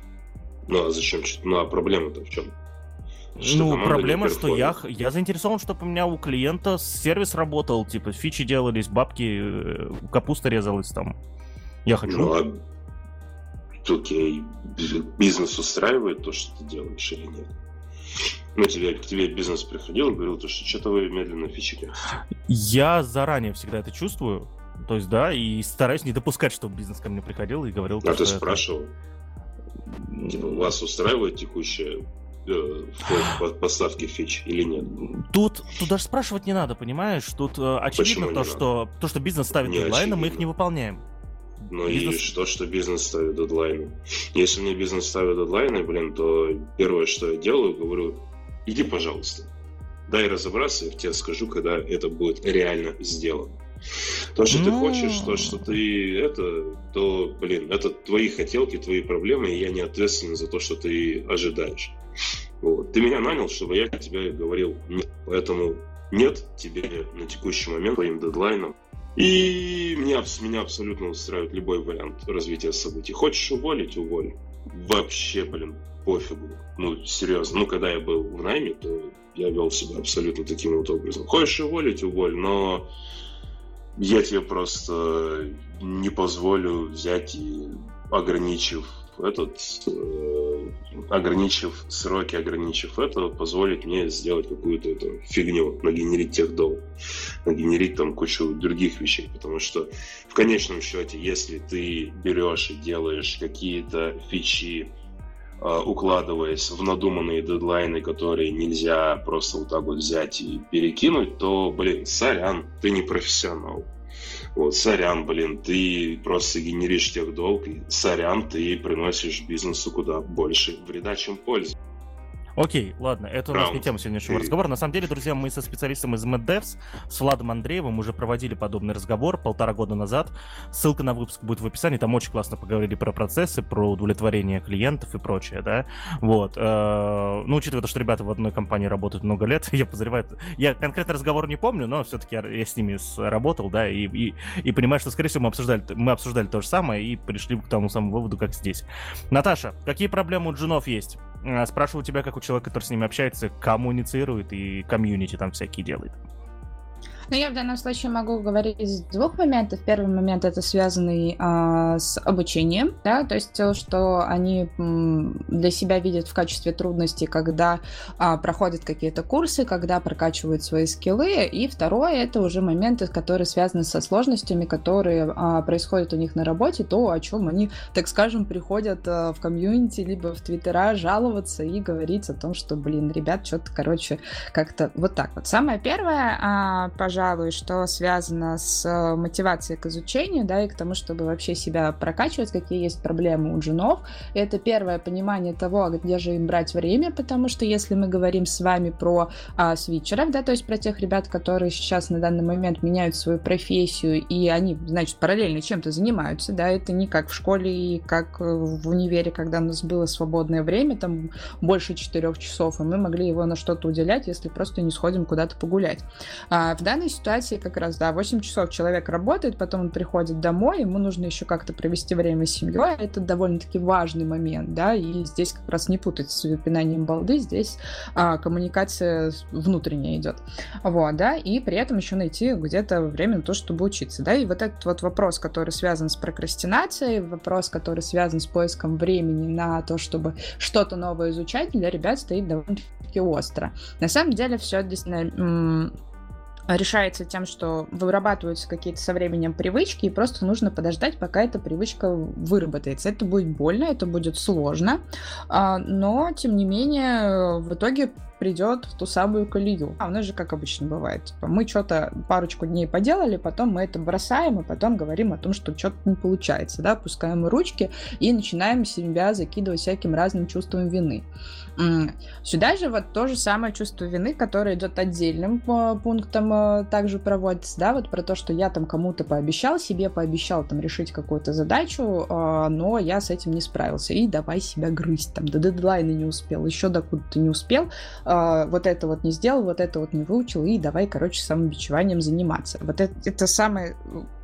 Ну, а зачем? Ну, а проблема-то в чем? Что ну, проблема, что я, я заинтересован, чтобы у меня у клиента сервис работал, типа фичи делались, бабки, э, капуста резалась там. Я хочу. Ну, а окей, бизнес устраивает то, что ты делаешь или нет? Ну, тебе, к тебе бизнес приходил и говорил, то, что что-то вы медленно фичите. Я заранее всегда это чувствую. То есть, да, и стараюсь не допускать, чтобы бизнес ко мне приходил и говорил... А ты спрашивал? Типа, вас устраивает текущая э, в поставки фич или нет? Тут, тут даже спрашивать не надо, понимаешь? Тут э, очевидно то, что, то, что бизнес ставит дедлайны, мы их не выполняем. Ну бизнес... и что, что бизнес ставит дедлайны? Если мне бизнес ставит дедлайны, блин, то первое, что я делаю, говорю, иди, пожалуйста, дай разобраться, я тебе скажу, когда это будет реально сделано. То, что ты хочешь, то, что ты это, то, блин, это твои хотелки, твои проблемы, и я не ответственен за то, что ты ожидаешь. Вот. Ты меня нанял, чтобы я тебе говорил нет. Поэтому нет тебе на текущий момент твоим дедлайном. И меня, меня абсолютно устраивает любой вариант развития событий. Хочешь уволить, уволь. Вообще, блин, пофигу. Ну, серьезно. Ну, когда я был в найме, то я вел себя абсолютно таким вот образом. Хочешь уволить, уволь, но я тебе просто не позволю взять и ограничив этот, э, ограничив сроки, ограничив это, позволить мне сделать какую-то эту фигню, нагенерить тех дол, нагенерить там кучу других вещей, потому что в конечном счете, если ты берешь и делаешь какие-то фичи, Э, укладываясь в надуманные дедлайны, которые нельзя просто вот так вот взять и перекинуть, то, блин, сорян, ты не профессионал. Вот, сорян, блин, ты просто генеришь тех долг, сорян, ты приносишь бизнесу куда больше вреда, чем пользы. Окей, ладно, это у нас не тема сегодняшнего разговора. На самом деле, друзья, мы со специалистом из MedDevs, с Владом Андреевым, уже проводили подобный разговор полтора года назад. Ссылка на выпуск будет в описании. Там очень классно поговорили про процессы, про удовлетворение клиентов и прочее, да. Вот. Э, ну, учитывая то, что ребята в одной компании работают много лет, я подозреваю... Я конкретно разговор не помню, но все-таки я с ними работал, да, и, и, и понимаю, что, скорее всего, мы обсуждали, мы обсуждали то же самое и пришли к тому самому выводу, как здесь. Наташа, какие проблемы у джунов есть? Э, спрашиваю тебя, как у человека, который с ними общается, коммуницирует и комьюнити там всякие делает. Ну, я в данном случае могу говорить из двух моментов. Первый момент это связанный а, с обучением, да, то есть то, что они для себя видят в качестве трудности, когда а, проходят какие-то курсы, когда прокачивают свои скиллы. И второе это уже моменты, которые связаны со сложностями, которые а, происходят у них на работе, то, о чем они, так скажем, приходят а, в комьюнити либо в твиттера жаловаться и говорить о том, что, блин, ребят, что-то, короче, как-то вот так вот. Самое первое, а, пожалуйста, пожалуй, что связано с э, мотивацией к изучению, да, и к тому, чтобы вообще себя прокачивать, какие есть проблемы у джунов. Это первое понимание того, где же им брать время, потому что если мы говорим с вами про а, свитчеров, да, то есть про тех ребят, которые сейчас на данный момент меняют свою профессию, и они, значит, параллельно чем-то занимаются, да, это не как в школе и как в универе, когда у нас было свободное время, там больше четырех часов, и мы могли его на что-то уделять, если просто не сходим куда-то погулять. А, в данной ситуации как раз, да, 8 часов человек работает, потом он приходит домой, ему нужно еще как-то провести время с семьей, это довольно-таки важный момент, да, и здесь как раз не путать с выпинанием балды, здесь а, коммуникация внутренняя идет, вот, да, и при этом еще найти где-то время на то, чтобы учиться, да, и вот этот вот вопрос, который связан с прокрастинацией, вопрос, который связан с поиском времени на то, чтобы что-то новое изучать, для ребят стоит довольно-таки остро. На самом деле все действительно решается тем, что вырабатываются какие-то со временем привычки, и просто нужно подождать, пока эта привычка выработается. Это будет больно, это будет сложно, а, но, тем не менее, в итоге придет в ту самую колею. А у нас же как обычно бывает. Типа, мы что-то парочку дней поделали, потом мы это бросаем, и потом говорим о том, что что-то не получается, да, пускаем ручки и начинаем себя закидывать всяким разным чувством вины. Сюда же вот то же самое чувство вины, которое идет отдельным э, пунктом, э, также проводится, да, вот про то, что я там кому-то пообещал, себе пообещал там решить какую-то задачу, э, но я с этим не справился, и давай себя грызть, там, до дедлайна не успел, еще докуда-то не успел, вот это вот не сделал, вот это вот не выучил, и давай, короче, самобичеванием заниматься. Вот это, это самое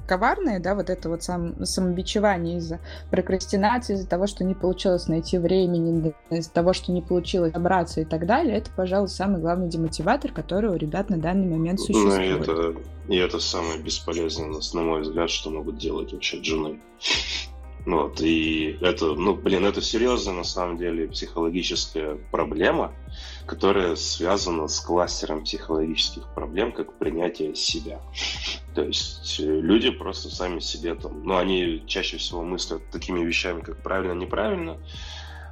коварное, да, вот это вот сам, самобичевание из-за прокрастинации, из-за того, что не получилось найти времени, из-за того, что не получилось собраться и так далее, это, пожалуй, самый главный демотиватор, который у ребят на данный момент ну, существует. Ну, это, и это самое бесполезное, на мой взгляд, что могут делать вообще джуны. Вот, и это, ну, блин, это серьезная, на самом деле, психологическая проблема, которая связана с кластером психологических проблем, как принятие себя. То есть э, люди просто сами себе там, ну, они чаще всего мыслят такими вещами, как правильно, неправильно,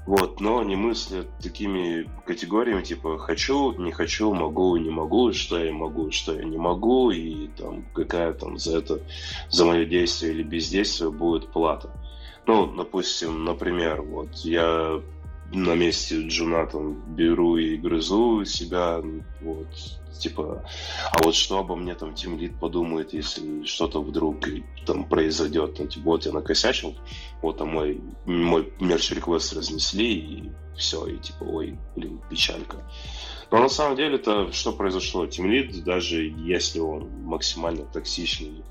Вот, но не мыслят такими категориями, типа хочу, не хочу, могу, не могу, что я могу, что я не могу, и там какая там за это, за мое действие или бездействие будет плата. Ну, допустим, например, вот я на месте Джуна там беру и грызу себя, вот, типа, а вот что обо мне там Тим Лид подумает, если что-то вдруг там произойдет, ну, типа, вот я накосячил, вот, а мой, мой мерч реквест разнесли, и все, и типа, ой, блин, печалька. Но на самом деле это что произошло? Тим Лид, даже если он максимально токсичный,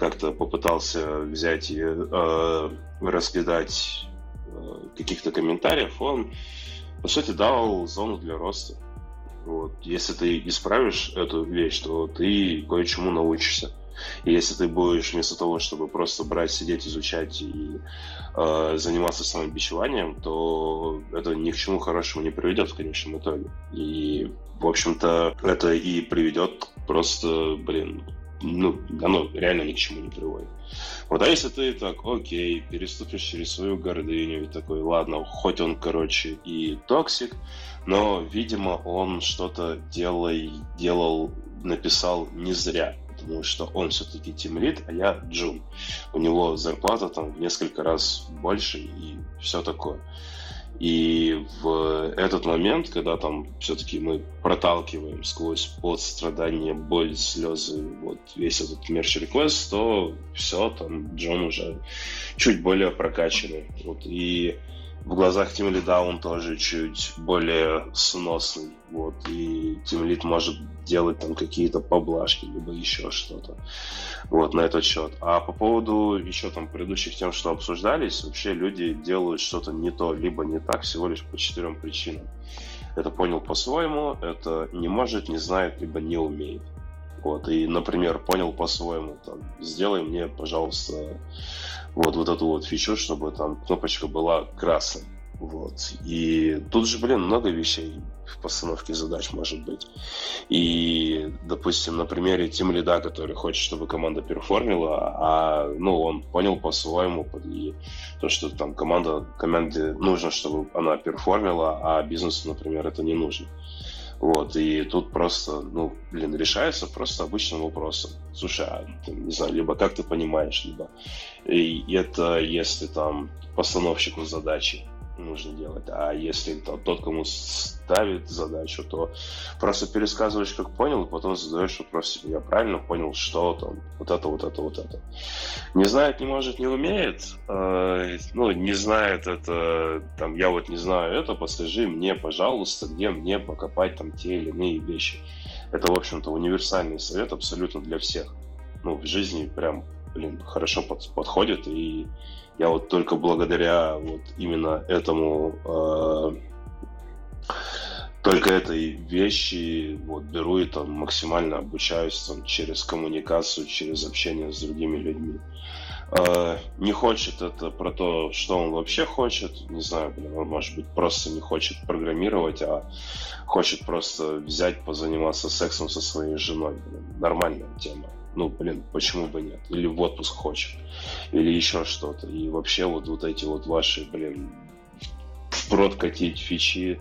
как-то попытался взять и э, раскидать э, каких-то комментариев, он, по сути, дал зону для роста. Вот. Если ты исправишь эту вещь, то ты кое-чему научишься. И если ты будешь вместо того, чтобы просто брать, сидеть, изучать и э, заниматься самобичеванием, то это ни к чему хорошему не приведет в конечном итоге. И, в общем-то, это и приведет просто, блин, ну, оно реально ни к чему не приводит. Вот, а если ты так, окей, переступишь через свою гордыню и такой, ладно, хоть он, короче, и токсик, но, видимо, он что-то делай, делал, написал не зря, потому что он все-таки тимлит, а я джун. У него зарплата там в несколько раз больше и все такое. И в этот момент, когда там все-таки мы проталкиваем сквозь пот, страдания, боль, слезы, вот весь этот мерч реквест, то все, там Джон уже чуть более прокачанный. Вот, и в глазах Тим Лида он тоже чуть более сносный. Вот, и Тим Лид может делать там какие-то поблажки, либо еще что-то. Вот, на этот счет. А по поводу еще там предыдущих тем, что обсуждались, вообще люди делают что-то не то, либо не так, всего лишь по четырем причинам. Это понял по-своему, это не может, не знает, либо не умеет. Вот, и, например, понял по-своему, там, сделай мне, пожалуйста, вот, вот эту вот фичу, чтобы там кнопочка была красной. Вот. И тут же, блин, много вещей в постановке задач может быть. И, допустим, на примере Тим Лида, который хочет, чтобы команда перформила, а, ну, он понял по-своему, и то, что там команда, команде нужно, чтобы она перформила, а бизнесу, например, это не нужно. Вот, и тут просто, ну, блин, решается просто обычным вопросом. Слушай, а, не знаю, либо как ты понимаешь, либо и это если там постановщику задачи нужно делать. А если там, тот, кому ставит задачу, то просто пересказываешь, как понял, и потом задаешь вопрос себе, я правильно понял, что там, вот это, вот это, вот это. Не знает, не может, не умеет. Э, ну, не знает это, там, я вот не знаю это, подскажи мне, пожалуйста, где мне покопать там те или иные вещи. Это, в общем-то, универсальный совет абсолютно для всех. Ну, в жизни прям, блин, хорошо под, подходит, и я вот только благодаря вот именно этому э, только этой вещи вот беру и там максимально обучаюсь там через коммуникацию, через общение с другими людьми. Э, не хочет это про то, что он вообще хочет, не знаю, блин, он может быть просто не хочет программировать, а хочет просто взять, позаниматься сексом со своей женой, блин, нормальная тема ну, блин, почему бы нет? Или в отпуск хочет, или еще что-то. И вообще вот, вот эти вот ваши, блин, впрод катить фичи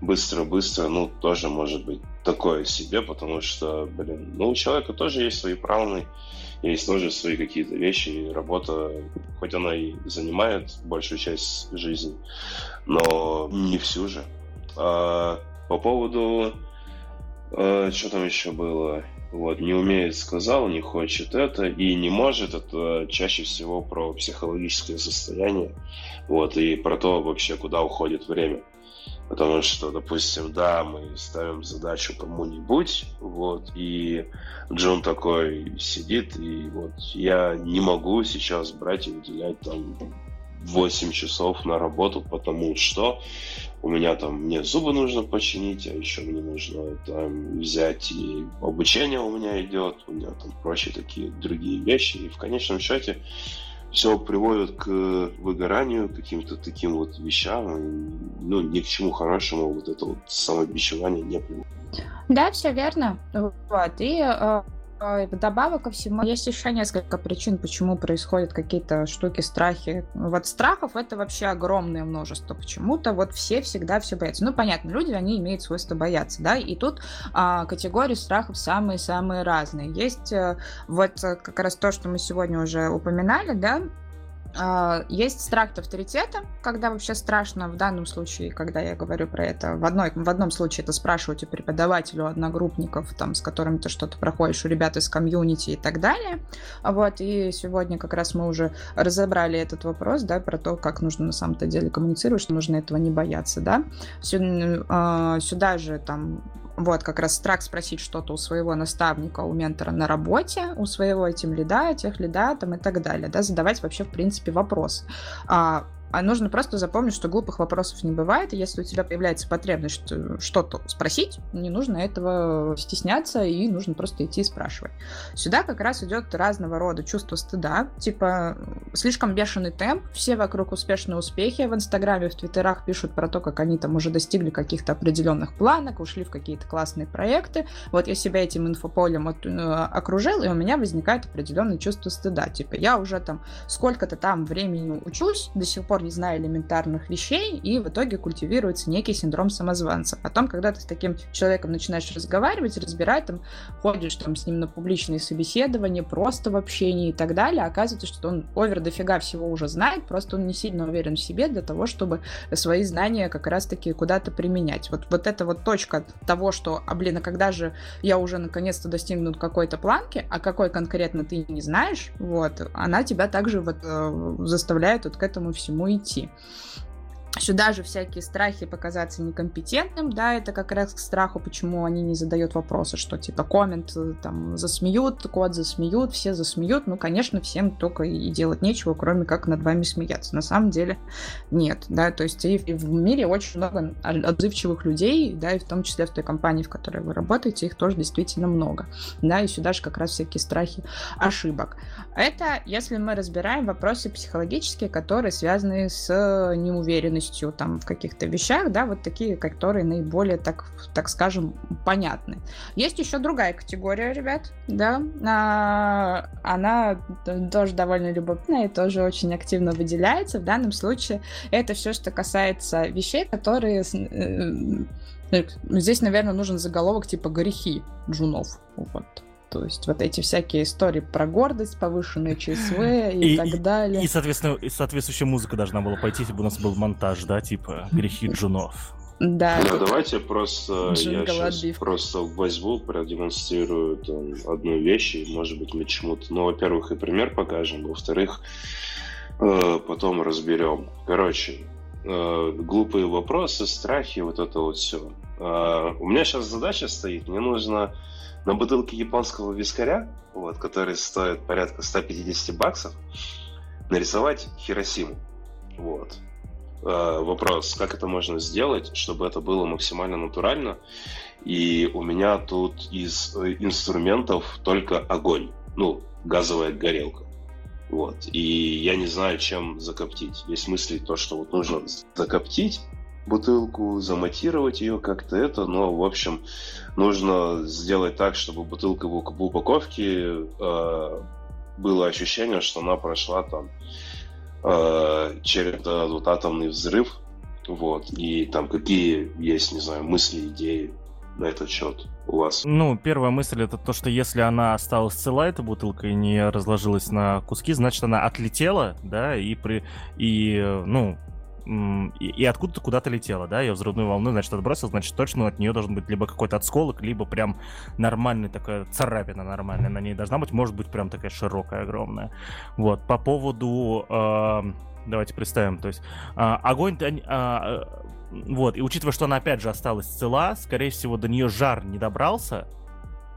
быстро-быстро, ну, тоже может быть такое себе, потому что, блин, ну, у человека тоже есть свои правны, есть тоже свои какие-то вещи, и работа, хоть она и занимает большую часть жизни, но не всю же. А, по поводу... А, что там еще было? Вот, не умеет, сказал, не хочет это и не может. Это чаще всего про психологическое состояние. Вот, и про то вообще, куда уходит время. Потому что, допустим, да, мы ставим задачу кому-нибудь, вот, и Джон такой сидит, и вот я не могу сейчас брать и выделять там 8 часов на работу, потому что у меня там, мне зубы нужно починить, а еще мне нужно там взять и обучение у меня идет, у меня там прочие такие другие вещи, и в конечном счете все приводит к выгоранию, каким-то таким вот вещам, ну, ни к чему хорошему вот это вот самобичевание не приводит. Да, все верно. Вот. И э, э, вдобавок ко всему, есть еще несколько причин, почему происходят какие-то штуки, страхи. Вот страхов это вообще огромное множество. Почему-то вот все всегда все боятся. Ну, понятно, люди, они имеют свойство бояться, да, и тут а, категории страхов самые-самые разные. Есть а, вот как раз то, что мы сегодня уже упоминали, да, а, есть страх авторитета, когда вообще страшно, в данном случае, когда я говорю про это, в, одной, в одном случае это спрашивать у преподавателя, у одногруппников, там, с которыми ты что-то проходишь, у ребят из комьюнити и так далее. Вот, и сегодня как раз мы уже разобрали этот вопрос, да, про то, как нужно на самом-то деле коммуницировать, что нужно этого не бояться, да. Сюда, а, сюда же там вот, как раз страх спросить что-то у своего наставника, у ментора на работе, у своего этим лида, тех лида там и так далее, да, задавать вообще, в принципе, вопрос. А, а нужно просто запомнить, что глупых вопросов не бывает, и если у тебя появляется потребность что-то спросить, не нужно этого стесняться, и нужно просто идти и спрашивать. Сюда как раз идет разного рода чувство стыда, типа слишком бешеный темп, все вокруг успешные успехи, в Инстаграме, в Твиттерах пишут про то, как они там уже достигли каких-то определенных планок, ушли в какие-то классные проекты. Вот я себя этим инфополем от, э, окружил, и у меня возникает определенное чувство стыда, типа я уже там сколько-то там времени учусь, до сих пор пор не зная элементарных вещей, и в итоге культивируется некий синдром самозванца. Потом, когда ты с таким человеком начинаешь разговаривать, разбирать, там, ходишь там с ним на публичные собеседования, просто в общении и так далее, оказывается, что он овер дофига всего уже знает, просто он не сильно уверен в себе для того, чтобы свои знания как раз-таки куда-то применять. Вот, вот эта вот точка того, что, а блин, а когда же я уже наконец-то достигну какой-то планки, а какой конкретно ты не знаешь, вот, она тебя также вот э, заставляет вот к этому всему идти. Сюда же всякие страхи показаться некомпетентным, да, это как раз к страху, почему они не задают вопросы, что типа коммент э, там засмеют, код засмеют, все засмеют, ну, конечно, всем только и делать нечего, кроме как над вами смеяться. На самом деле нет, да, то есть и в мире очень много отзывчивых людей, да, и в том числе в той компании, в которой вы работаете, их тоже действительно много, да, и сюда же как раз всякие страхи ошибок. Это если мы разбираем вопросы психологические, которые связаны с неуверенностью там в каких-то вещах, да, вот такие, которые наиболее, так, так скажем, понятны. Есть еще другая категория, ребят, да, а, она тоже довольно любопытная и тоже очень активно выделяется. В данном случае это все, что касается вещей, которые э, Здесь, наверное, нужен заголовок типа «Грехи джунов». Вот. То есть вот эти всякие истории про гордость, повышенные ЧСВ и, и так далее. И, и, соответственно, и соответствующая музыка должна была пойти, если бы у нас был монтаж, да, типа «Грехи джунов». Да. Ну, давайте просто я сейчас просто возьму, продемонстрирую там, одну вещь, и, может быть, мы чему-то... Ну, во-первых, и пример покажем, во-вторых, э, потом разберем. Короче, э, глупые вопросы, страхи, вот это вот все. Э, у меня сейчас задача стоит, мне нужно на бутылке японского вискаря, вот, который стоит порядка 150 баксов, нарисовать Хиросиму. Вот. Э, вопрос, как это можно сделать, чтобы это было максимально натурально. И у меня тут из э, инструментов только огонь. Ну, газовая горелка. Вот. И я не знаю, чем закоптить. Есть мысли то, что вот нужно закоптить, бутылку, заматировать ее как-то это, но, в общем, нужно сделать так, чтобы бутылка в упаковке э, было ощущение, что она прошла там э, через вот атомный взрыв, вот, и там какие есть, не знаю, мысли, идеи на этот счет у вас? Ну, первая мысль это то, что если она осталась цела, эта бутылка, и не разложилась на куски, значит, она отлетела, да, и при и, ну, и, и откуда-то куда-то летела, да, ее взрывную волну, значит, отбросил, значит, точно от нее должен быть либо какой-то отсколок, либо прям нормальная такая царапина нормальная на ней должна быть, может быть, прям такая широкая, огромная. Вот, по поводу... Э, давайте представим, то есть э, огонь... Э, вот, и учитывая, что она опять же осталась цела, скорее всего, до нее жар не добрался.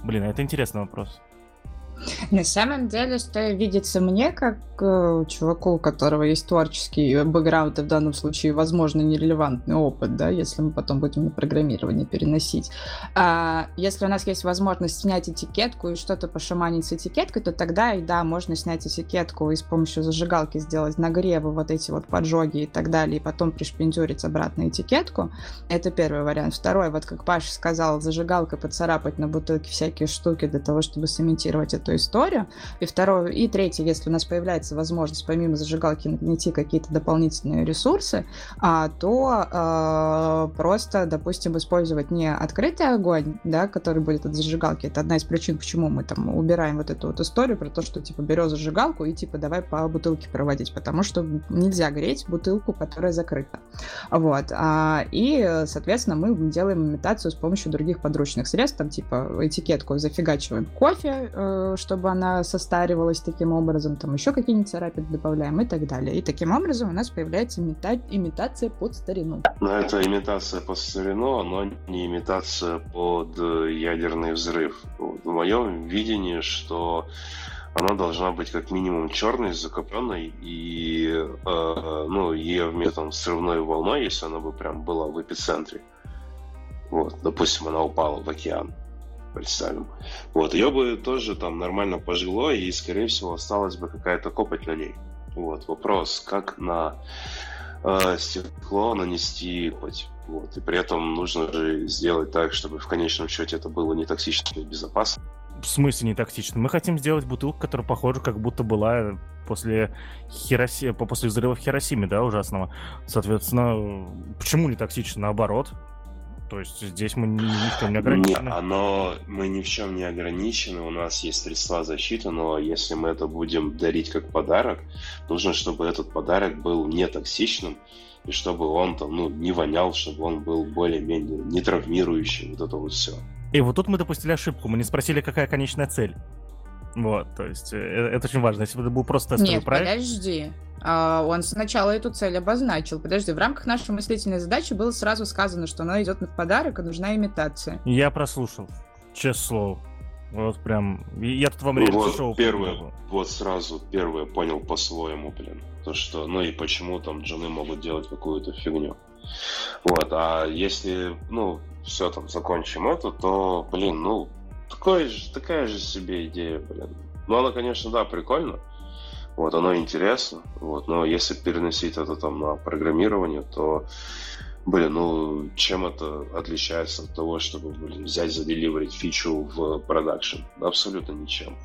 Блин, а это интересный вопрос. На самом деле, что видится мне, как э, чуваку, у которого есть творческий бэкграунд, и в данном случае, возможно, нерелевантный опыт, да, если мы потом будем на программирование переносить. А если у нас есть возможность снять этикетку и что-то пошаманить с этикеткой, то тогда и да, можно снять этикетку и с помощью зажигалки сделать нагревы, вот эти вот поджоги и так далее, и потом пришпендюрить обратно этикетку. Это первый вариант. Второй, вот как Паша сказал, зажигалкой поцарапать на бутылке всякие штуки для того, чтобы сымитировать эту историю. И второй, и третий, если у нас появляется возможность помимо зажигалки найти какие-то дополнительные ресурсы, а, то а, просто, допустим, использовать не открытый огонь, да, который будет от зажигалки. Это одна из причин, почему мы там убираем вот эту вот историю про то, что типа берешь зажигалку и типа давай по бутылке проводить, потому что нельзя греть бутылку, которая закрыта. Вот. А, и, соответственно, мы делаем имитацию с помощью других подручных средств, там типа этикетку зафигачиваем кофе, э, чтобы она состаривалась таким образом, там еще какие-нибудь царапины добавляем и так далее. И таким образом у нас появляется имита... имитация под старину. Но это имитация под старину, но не имитация под ядерный взрыв. В моем видении, что она должна быть как минимум черной, закопленной, и э, ну, ее методом взрывной волной, если она бы прям была в эпицентре. Вот, допустим, она упала в океан, представим. Вот, ее бы тоже там нормально пожило, и, скорее всего, осталась бы какая-то копоть на ней. Вот, вопрос, как на э, стекло нанести копоть. Вот, и при этом нужно же сделать так, чтобы в конечном счете это было не токсично и безопасно в смысле не токсично? Мы хотим сделать бутылку, которая похожа, как будто была после, Хироси... после взрыва в Хиросиме, да, ужасного. Соответственно, почему не токсично? Наоборот. То есть здесь мы ни, ни в чем не ограничены. Не, оно, мы ни в чем не ограничены, у нас есть средства защиты, но если мы это будем дарить как подарок, нужно, чтобы этот подарок был не токсичным, и чтобы он там, ну, не вонял, чтобы он был более-менее не травмирующий, вот это вот все. И вот тут мы допустили ошибку, мы не спросили, какая конечная цель. Вот, то есть э, это очень важно. Если бы это был просто тестовый Нет, проект... подожди. А, он сначала эту цель обозначил. Подожди, в рамках нашей мыслительной задачи было сразу сказано, что она идет в подарок, и нужна имитация. Я прослушал, честное слово. Вот прям, я тут вам ну, вот шоу первое, вот сразу первое понял по-своему, блин. То, что, ну и почему там джуны могут делать какую-то фигню. Вот, а если, ну, все там закончим это, то, блин, ну, такой же, такая же себе идея, блин. Ну, она, конечно, да, прикольно. Вот, оно интересно. Вот, но если переносить это там на программирование, то, блин, ну, чем это отличается от того, чтобы, блин, взять, за deliver ить фичу в production? Абсолютно ничем.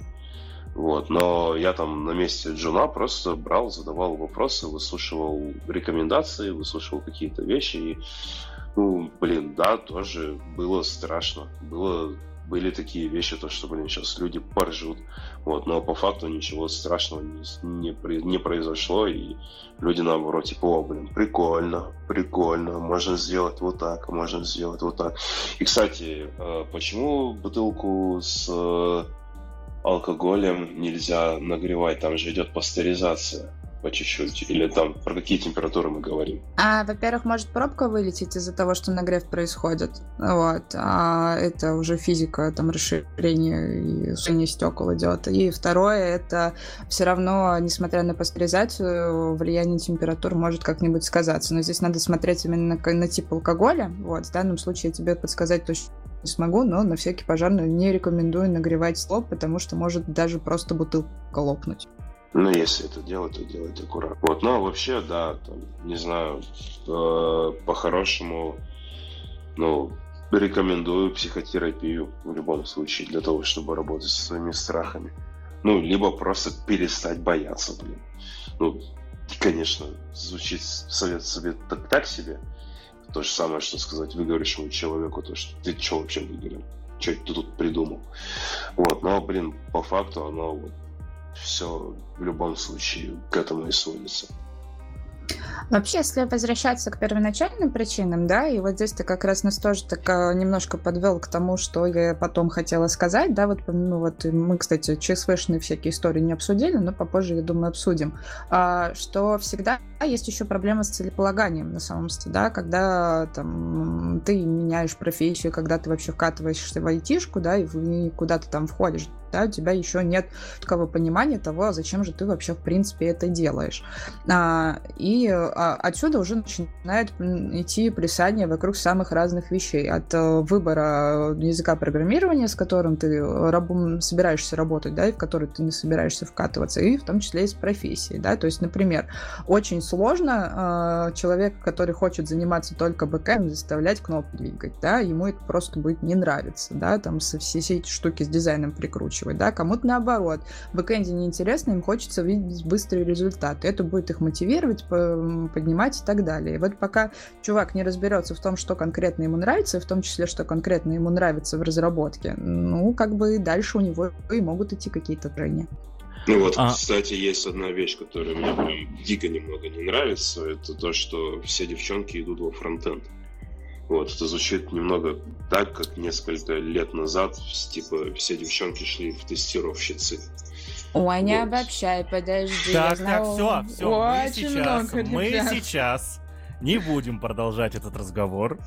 Вот, но я там на месте Джуна просто брал, задавал вопросы, выслушивал рекомендации, выслушивал какие-то вещи и ну, блин, да, тоже было страшно. Было, были такие вещи, то, что, блин, сейчас люди поржут. Вот, но по факту ничего страшного не, не, не произошло, и люди наоборот, типа, о, блин, прикольно, прикольно, можно сделать вот так, можно сделать вот так. И, кстати, э, почему бутылку с э, алкоголем нельзя нагревать? Там же идет пастеризация по чуть-чуть? Или там про какие температуры мы говорим? А, во-первых, может пробка вылететь из-за того, что нагрев происходит. Вот. А это уже физика, там расширение и сужение стекол идет. И второе, это все равно, несмотря на пастеризацию, влияние температур может как-нибудь сказаться. Но здесь надо смотреть именно на, на тип алкоголя. Вот. В данном случае я тебе подсказать точно не смогу, но на всякий пожарный не рекомендую нагревать лоб, потому что может даже просто бутылка лопнуть. Ну, если это делать, то делать аккуратно. Вот, но вообще, да, там, не знаю, э, по-хорошему, ну, рекомендую психотерапию в любом случае для того, чтобы работать со своими страхами. Ну, либо просто перестать бояться, блин. Ну, конечно, звучит совет себе так, так себе. То же самое, что сказать выговорившему человеку, то, что ты что вообще выговорил? Что ты тут придумал? Вот, но, блин, по факту оно вот все в любом случае к этому и сводится. Вообще, если возвращаться к первоначальным причинам, да, и вот здесь ты как раз нас тоже так а, немножко подвел к тому, что я потом хотела сказать, да, вот, ну вот мы, кстати, ЧСВшные всякие истории не обсудили, но попозже, я думаю, обсудим, а, что всегда есть еще проблема с целеполаганием на самом деле, да, когда там ты меняешь профессию, когда ты вообще вкатываешься в айтишку, да, и куда ты там входишь, да, у тебя еще нет такого понимания того, а зачем же ты вообще в принципе это делаешь. А, и а, отсюда уже начинает идти плясание вокруг самых разных вещей. От а, выбора языка программирования, с которым ты раб собираешься работать, да, и в который ты не собираешься вкатываться, и в том числе и с профессией, да, то есть, например, очень сложно а, человека, который хочет заниматься только бэкэм, заставлять кнопки двигать, да, ему это просто будет не нравиться, да, там со все эти штуки с дизайном прикручивать накручивать, да, кому-то наоборот. В бэкэнде неинтересно, им хочется видеть быстрый результат. Это будет их мотивировать, поднимать и так далее. И вот пока чувак не разберется в том, что конкретно ему нравится, в том числе, что конкретно ему нравится в разработке, ну, как бы дальше у него и могут идти какие-то трения. Ну вот, а... кстати, есть одна вещь, которая мне прям дико немного не нравится, это то, что все девчонки идут во фронтенд. Вот, это звучит немного так, как несколько лет назад, типа, все девчонки шли в тестировщицы. Ой, не вот. обобщай, подожди. Так, так, все, все, мы сейчас, мы сейчас не будем продолжать этот разговор.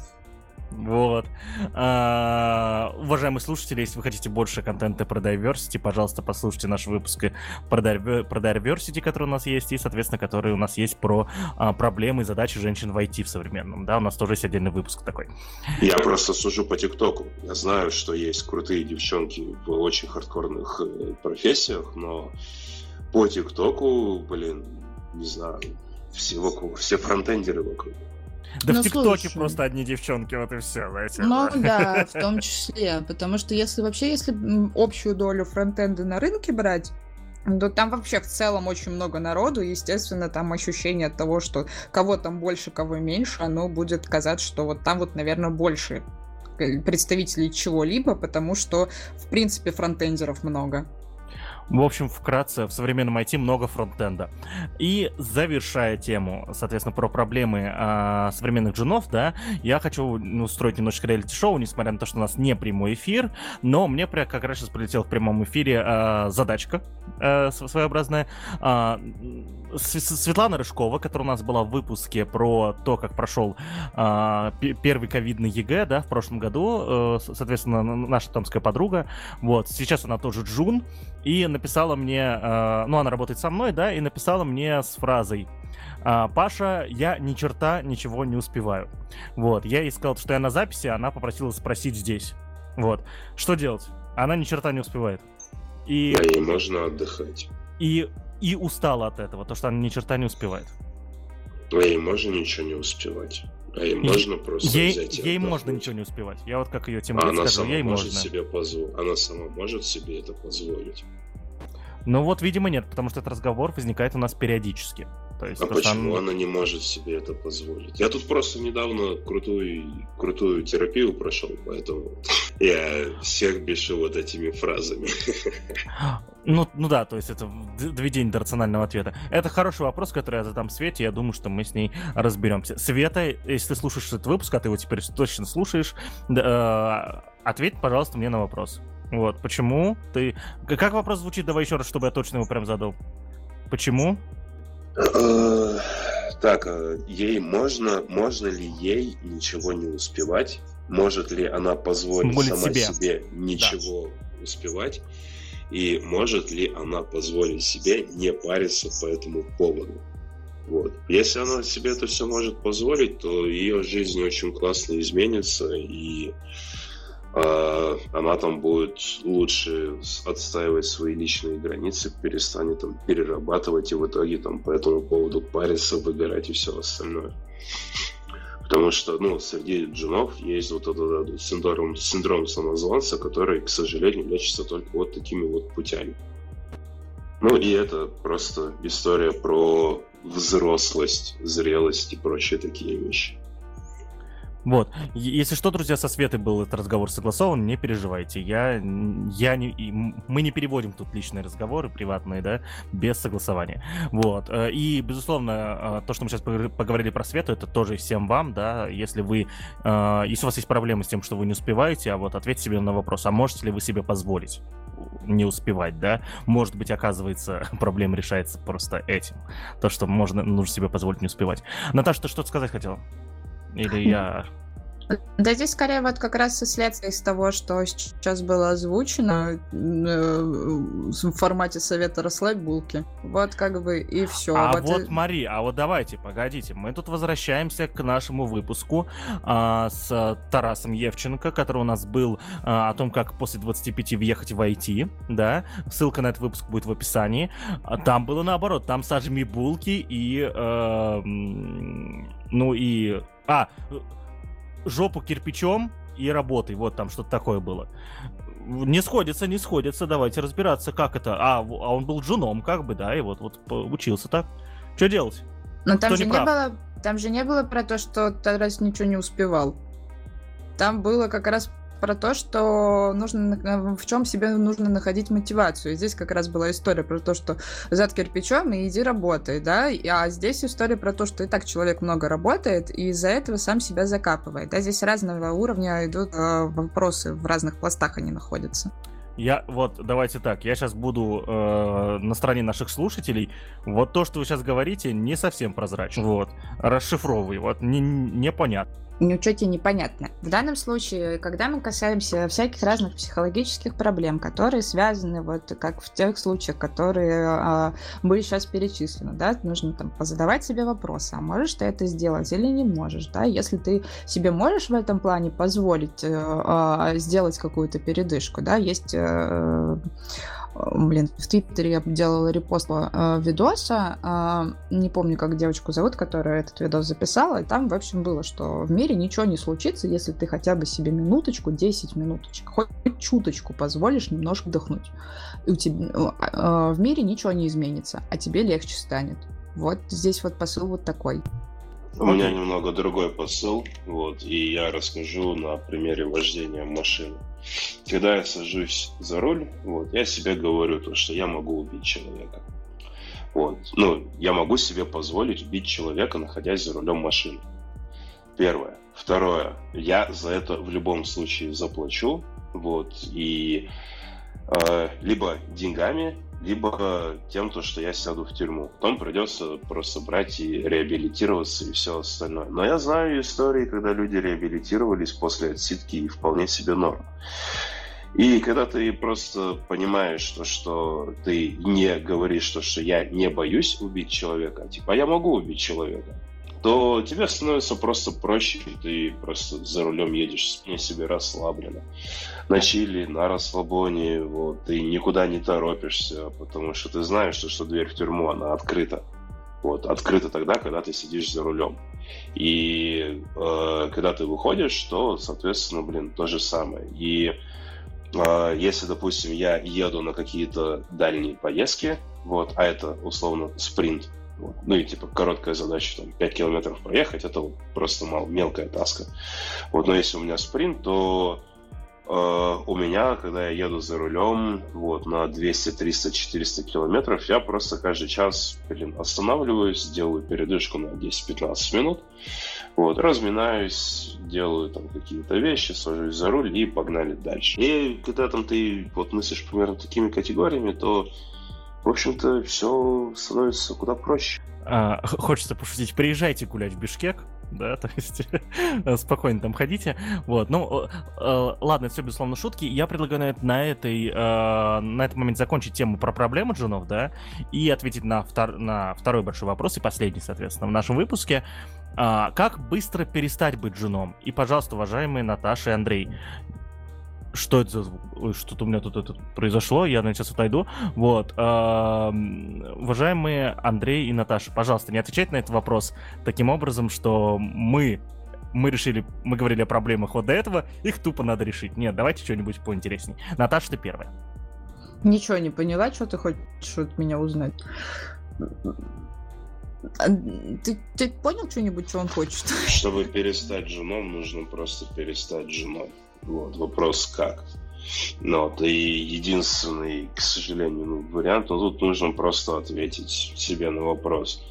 Вот. А, уважаемые слушатели, если вы хотите больше контента про diversity, пожалуйста, послушайте наш выпуск про, про diversity, который у нас есть, и, соответственно, который у нас есть про а, проблемы и задачи женщин в IT в современном. Да, у нас тоже есть отдельный выпуск такой. Я просто сужу по ТикТоку. Я знаю, что есть крутые девчонки в очень хардкорных э, профессиях, но по ТикТоку, блин, не знаю, все вокруг, все фронтендеры вокруг. Да ну, в ТикТоке просто одни девчонки, вот и все, знаете. Ну да, в том числе. Потому что если вообще, если общую долю фронтенда на рынке брать, то там вообще в целом очень много народу, естественно, там ощущение от того, что кого там больше, кого меньше, оно будет казаться, что вот там вот, наверное, больше представителей чего-либо, потому что, в принципе, фронтендеров много. В общем, вкратце, в современном IT много фронтенда. И завершая тему, соответственно, про проблемы а, современных джунов, да, я хочу ну, устроить немножечко реалити-шоу, несмотря на то, что у нас не прямой эфир, но мне как раз сейчас прилетел в прямом эфире а, задачка а, своеобразная. А, Светлана Рыжкова, которая у нас была в выпуске про то, как прошел а, первый ковидный ЕГЭ, да, в прошлом году, э, соответственно, наша томская подруга, вот, сейчас она тоже джун, и написала мне, э, ну, она работает со мной, да, и написала мне с фразой, а, Паша, я ни черта ничего не успеваю. Вот, я ей сказал, что я на записи, она попросила спросить здесь. Вот, что делать? Она ни черта не успевает. И... А ей можно отдыхать. И, и устала от этого, то, что она ни черта не успевает. А ей можно ничего не успевать. А ей можно просто ей, взять Ей можно ничего не успевать. Я вот как ее тема а она скажу, сама ей может можно. Себе позво... Она сама может себе это позволить. Ну вот, видимо, нет, потому что этот разговор возникает у нас периодически. То есть, а почему она... она не может себе это позволить? Я тут просто недавно крутую, крутую терапию прошел, поэтому я всех бешу вот этими фразами. Ну, ну да, то есть это доведение до рационального ответа. Это хороший вопрос, который я задам Свете, я думаю, что мы с ней разберемся. Света, если ты слушаешь этот выпуск, а ты его теперь точно слушаешь, э, ответь, пожалуйста, мне на вопрос. Вот, почему ты... Как вопрос звучит? Давай еще раз, чтобы я точно его прям задал. Почему? Э, так, э, ей можно, можно ли ей ничего не успевать? Может ли она позволить Молит сама себе, себе ничего да. успевать? И может ли она позволить себе не париться по этому поводу? Вот. Если она себе это все может позволить, то ее жизнь очень классно изменится, и она там будет лучше отстаивать свои личные границы, перестанет там перерабатывать и в итоге там по этому поводу париться, выгорать и все остальное. Потому что, ну, среди джунов есть вот этот, этот синдром, синдром самозванца, который, к сожалению, лечится только вот такими вот путями. Ну и это просто история про взрослость, зрелость и прочие такие вещи. Вот. Если что, друзья, со Светой был этот разговор согласован, не переживайте. Я, я не, мы не переводим тут личные разговоры, приватные, да, без согласования. Вот. Э, и, безусловно, э, то, что мы сейчас поговорили про Свету, это тоже всем вам, да, если вы, э, если у вас есть проблемы с тем, что вы не успеваете, а вот ответьте себе на вопрос, а можете ли вы себе позволить не успевать, да? Может быть, оказывается, проблема решается просто этим. То, что можно, нужно себе позволить не успевать. Наташа, ты что-то сказать хотела? Или я да здесь скорее вот как раз и следствие из того, что сейчас было озвучено э, в формате совета расслабь булки. Вот как бы и все. А вот, вот и... Мари, а вот давайте, погодите, мы тут возвращаемся к нашему выпуску а, с Тарасом Евченко, который у нас был а, о том, как после 25 въехать в IT, да, ссылка на этот выпуск будет в описании. А там было наоборот, там сожми булки и, э, ну и, а, жопу кирпичом и работай. Вот там что-то такое было. Не сходится, не сходится. Давайте разбираться, как это. А, а он был джуном, как бы, да, и вот, вот учился так. Что делать? Но там же не, не было, там же не было про то, что Тарас ничего не успевал. Там было как раз про то, что нужно э, в чем себе нужно находить мотивацию. И здесь как раз была история про то, что зад кирпичом и иди работай, да, а здесь история про то, что и так человек много работает, и из-за этого сам себя закапывает. Да, здесь разного уровня идут э, вопросы, в разных пластах они находятся. Я вот давайте так, я сейчас буду э, на стороне наших слушателей. Вот то, что вы сейчас говорите, не совсем прозрачно. Вот расшифровывай, вот не непонятно тебе непонятно. В данном случае, когда мы касаемся всяких разных психологических проблем, которые связаны вот как в тех случаях, которые а, были сейчас перечислены, да, нужно там позадавать себе вопросы, а можешь ты это сделать или не можешь, да, если ты себе можешь в этом плане позволить э, а, сделать какую-то передышку, да, есть э, блин, в Твиттере я делала репост э, видоса, э, не помню, как девочку зовут, которая этот видос записала, и там, в общем, было, что в мире ничего не случится, если ты хотя бы себе минуточку, 10 минуточек, хоть чуточку позволишь немножко вдохнуть. И у тебя, э, э, в мире ничего не изменится, а тебе легче станет. Вот здесь вот посыл вот такой. У меня немного другой посыл, вот, и я расскажу на примере вождения машины. Когда я сажусь за руль, вот, я себе говорю то, что я могу убить человека. Вот. Ну, я могу себе позволить убить человека, находясь за рулем машины. Первое. Второе. Я за это в любом случае заплачу. Вот. И э, либо деньгами, либо тем, то, что я сяду в тюрьму. Потом придется просто брать и реабилитироваться и все остальное. Но я знаю истории, когда люди реабилитировались после отсидки и вполне себе норм. И когда ты просто понимаешь, что, что ты не говоришь, что, что я не боюсь убить человека, типа, я могу убить человека, то тебе становится просто проще, ты просто за рулем едешь не себе расслабленно. На чили, на расслабоне, вот, ты никуда не торопишься, потому что ты знаешь, что, что дверь в тюрьму, она открыта. Вот, открыта тогда, когда ты сидишь за рулем. И э, когда ты выходишь, то, соответственно, блин, то же самое. И э, если, допустим, я еду на какие-то дальние поездки, вот, а это условно спринт, ну и типа короткая задача, там, 5 километров проехать, это вот просто мал, мелкая таска. Вот, но если у меня спринт, то у меня, когда я еду за рулем, вот, на 200, 300, 400 километров, я просто каждый час, блин, останавливаюсь, делаю передышку на 10-15 минут, вот, разминаюсь, делаю там какие-то вещи, сажусь за руль и погнали дальше. И когда там ты вот мыслишь примерно такими категориями, то в общем-то, все становится куда проще. А, хочется пошутить, приезжайте гулять в Бишкек, да, то есть спокойно там ходите, вот, ну, э, ладно, это все, безусловно, шутки, я предлагаю на, этой, э, на этом момент закончить тему про проблемы джунов, да, и ответить на, втор, на второй большой вопрос, и последний, соответственно, в нашем выпуске, а, как быстро перестать быть джуном? И, пожалуйста, уважаемые Наташа и Андрей, что это за звук? Что-то у меня тут это произошло, я, наверное, сейчас отойду. Вот. Уважаемые Андрей и Наташа, пожалуйста, не отвечайте на этот вопрос таким образом, что мы мы решили, мы говорили о проблемах вот до этого, их тупо надо решить. Нет, давайте что-нибудь поинтереснее. Наташа, ты первая. Ничего не поняла, что ты хочешь от меня узнать. А, ты, ты понял что-нибудь, что он хочет? Чтобы перестать женом, нужно просто перестать женой. Вот, вопрос как. Ну, вот, и единственный, к сожалению, ну, вариант, но тут нужно просто ответить себе на вопрос.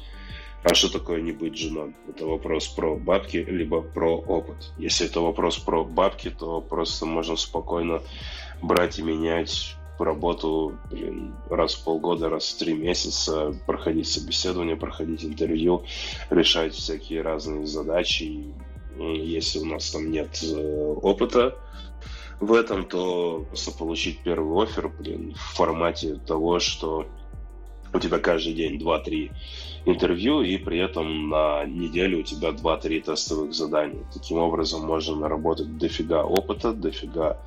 А что такое не быть женой? Это вопрос про бабки, либо про опыт. Если это вопрос про бабки, то просто можно спокойно брать и менять работу блин, раз в полгода, раз в три месяца, проходить собеседование, проходить интервью, решать всякие разные задачи. И если у нас там нет э, опыта в этом, то просто получить первый офер, блин, в формате того, что у тебя каждый день 2-3 интервью, и при этом на неделю у тебя 2-3 тестовых задания. Таким образом можно наработать дофига опыта, дофига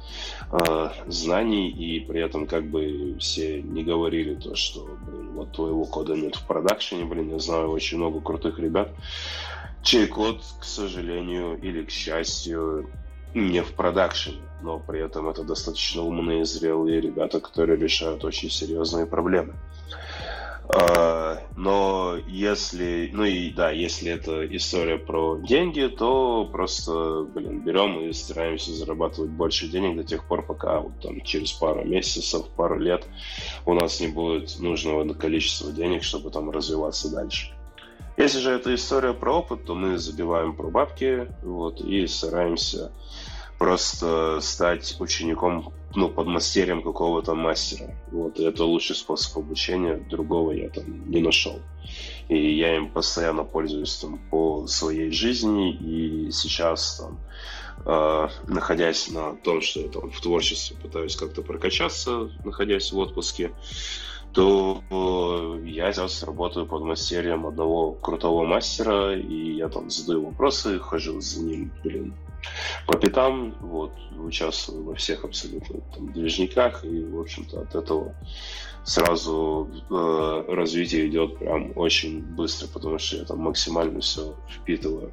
э, знаний, и при этом как бы все не говорили то, что, блин, вот твоего кода нет в продакшене, блин, я знаю очень много крутых ребят, чей код, к сожалению или к счастью, не в продакшене, но при этом это достаточно умные, зрелые ребята, которые решают очень серьезные проблемы. А, но если, ну и да, если это история про деньги, то просто, блин, берем и стараемся зарабатывать больше денег до тех пор, пока вот там через пару месяцев, пару лет у нас не будет нужного количества денег, чтобы там развиваться дальше. Если же это история про опыт, то мы забиваем про бабки вот, и стараемся просто стать учеником, ну, подмастерьем какого-то мастера. Вот, и это лучший способ обучения, другого я там не нашел. И я им постоянно пользуюсь там по своей жизни, и сейчас там, э, находясь на том, что я там в творчестве пытаюсь как-то прокачаться, находясь в отпуске, то я сейчас работаю под мастерием одного крутого мастера, и я там задаю вопросы, хожу за ним, блин, по пятам, вот, участвую во всех абсолютно там, движниках, и, в общем-то, от этого сразу э, развитие идет прям очень быстро, потому что я там максимально все впитываю.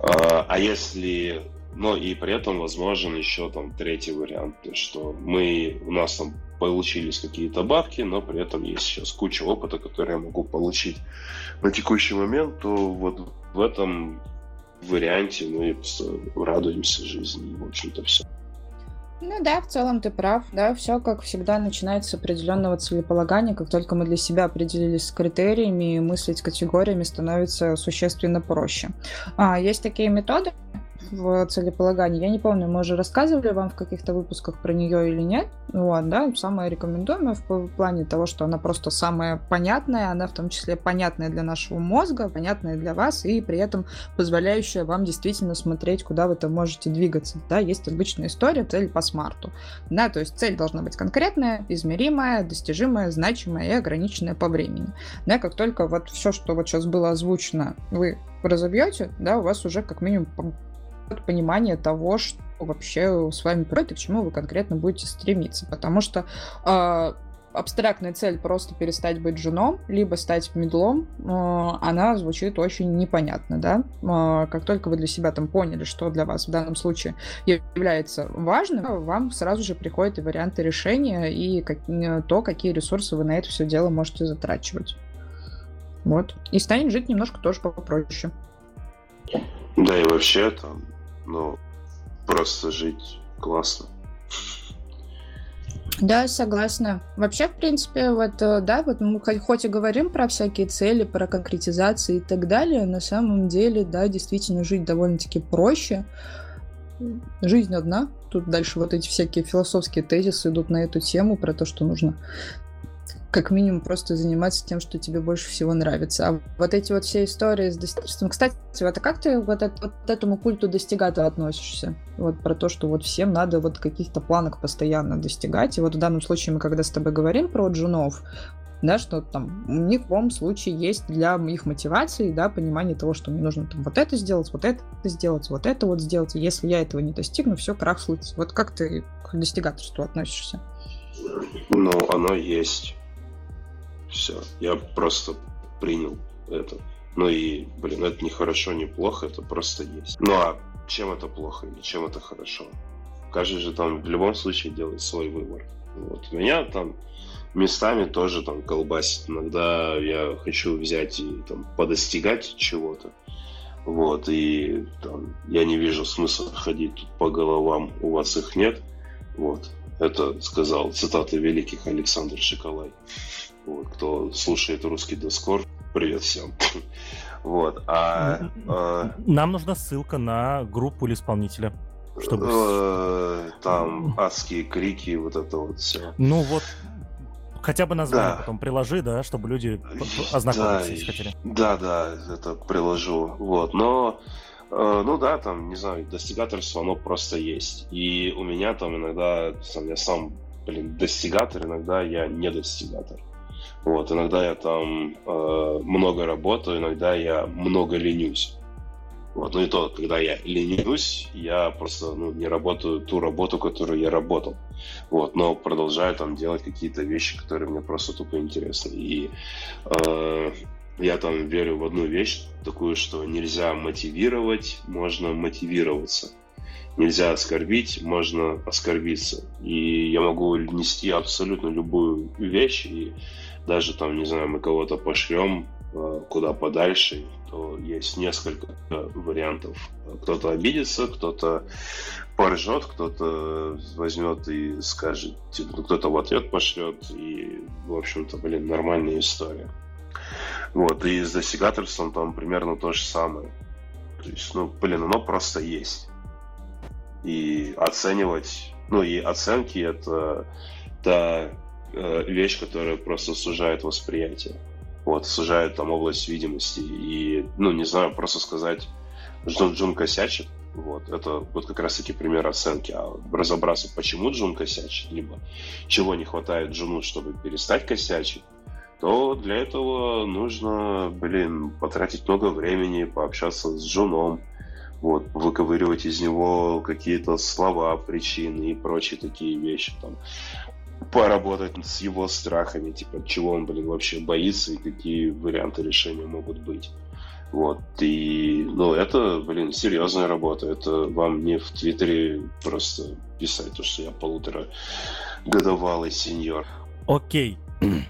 Э, а если но и при этом возможен еще там третий вариант, то что мы, у нас там получились какие-то бабки, но при этом есть сейчас куча опыта, который я могу получить на текущий момент, то вот в этом варианте мы радуемся жизни, и, в общем-то, все. Ну да, в целом ты прав, да, все как всегда начинается с определенного целеполагания, как только мы для себя определились с критериями, мыслить категориями становится существенно проще. А, есть такие методы, в целеполагании. Я не помню, мы уже рассказывали вам в каких-то выпусках про нее или нет. Вот, да, самая рекомендуемая в плане того, что она просто самая понятная, она в том числе понятная для нашего мозга, понятная для вас и при этом позволяющая вам действительно смотреть, куда вы там можете двигаться. Да, есть обычная история, цель по смарту. Да, то есть цель должна быть конкретная, измеримая, достижимая, значимая и ограниченная по времени. Да, как только вот все, что вот сейчас было озвучено, вы разобьете, да, у вас уже как минимум понимание того, что вообще с вами происходит и к чему вы конкретно будете стремиться. Потому что э, абстрактная цель просто перестать быть женом, либо стать медлом, э, она звучит очень непонятно, да. Э, как только вы для себя там поняли, что для вас в данном случае является важным, вам сразу же приходят и варианты решения, и как, то, какие ресурсы вы на это все дело можете затрачивать. Вот. И станет жить немножко тоже попроще. Да, и вообще там но просто жить классно. Да, согласна. Вообще, в принципе, вот, э, да, вот мы хоть и говорим про всякие цели, про конкретизации и так далее, на самом деле, да, действительно жить довольно-таки проще. Жизнь одна. Тут дальше вот эти всякие философские тезисы идут на эту тему, про то, что нужно как минимум просто заниматься тем, что тебе больше всего нравится. А вот эти вот все истории с достижением... Кстати, вот а как ты вот, это, вот этому культу достигата относишься? Вот про то, что вот всем надо вот каких-то планок постоянно достигать. И вот в данном случае мы когда с тобой говорим про джунов, да, что там у них в любом случае есть для их мотивации, да, понимание того, что мне нужно там вот это сделать, вот это сделать, вот это вот сделать. И если я этого не достигну, все, крах случится. Вот как ты к достигаторству относишься? Ну, оно есть. Все. Я просто принял это. Ну и, блин, это не хорошо, не плохо, это просто есть. Ну а чем это плохо или чем это хорошо? Каждый же там в любом случае делает свой выбор. Вот. Меня там местами тоже там колбасит. Иногда я хочу взять и там подостигать чего-то. Вот, и там, я не вижу смысла ходить тут по головам, у вас их нет. Вот, это сказал цитаты великих Александр Шиколай. Вот, кто слушает русский Дискорд, привет всем. Вот, а, а... Нам нужна ссылка на группу или исполнителя. Чтобы... Э, Там адские крики, вот это вот все. Ну вот, хотя бы название Да. потом приложи, да, чтобы люди ознакомиться, Да, если хотели. Да, да, это приложу. Вот, но ну да, там, не знаю, достигаторство, оно просто есть. И у меня там иногда, сам, я сам, блин, достигатор, иногда я не достигатор. Вот, иногда я там э, много работаю, иногда я много ленюсь. Вот, ну и то, когда я ленюсь, я просто ну, не работаю ту работу, которую я работал. Вот, но продолжаю там делать какие-то вещи, которые мне просто тупо интересны. И э, я там верю в одну вещь, такую, что нельзя мотивировать, можно мотивироваться. Нельзя оскорбить, можно оскорбиться. И я могу нести абсолютно любую вещь, и даже там, не знаю, мы кого-то пошлем э, куда подальше, то есть несколько э, вариантов. Кто-то обидится, кто-то поржет, кто-то возьмет и скажет, типа, ну, кто-то в ответ пошлет, и, в общем-то, блин, нормальная история. Вот, и с достигаторством там примерно то же самое. То есть, ну, блин, оно просто есть. И оценивать, ну, и оценки это та э, вещь, которая просто сужает восприятие. Вот, сужает там область видимости. И, ну, не знаю, просто сказать, Джун, Джун косячит, вот, это вот как раз-таки пример оценки. А разобраться, почему Джун косячит, либо чего не хватает Джуну, чтобы перестать косячить, то для этого нужно, блин, потратить много времени, пообщаться с Джуном, вот, выковыривать из него какие-то слова, причины и прочие такие вещи, там, поработать с его страхами, типа, чего он, блин, вообще боится и какие варианты решения могут быть. Вот, и, ну, это, блин, серьезная работа. Это вам не в Твиттере просто писать, то, что я полутора годовалый сеньор. Окей. И-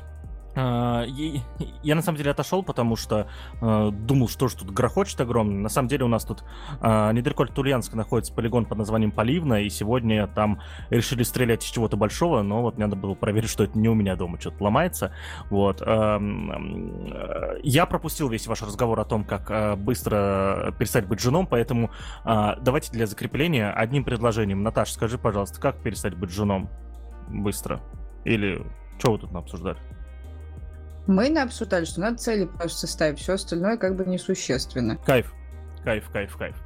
Я на самом деле отошел, потому что э, думал, что же тут грохочет огромно. На самом деле у нас тут э, недалеко от Тульянска находится полигон под названием Поливна, и сегодня там решили стрелять из чего-то большого, но вот мне надо было проверить, что это не у меня дома что-то ломается. Вот. эм, э, Я пропустил весь ваш разговор о том, как э, быстро перестать быть женом, поэтому э, давайте для закрепления одним предложением. Наташа, скажи, пожалуйста, как перестать быть женом быстро? Или что вы тут обсуждали? Мы не обсуждали, что надо цели просто ставить, все остальное как бы несущественно. Кайф, кайф, кайф, кайф.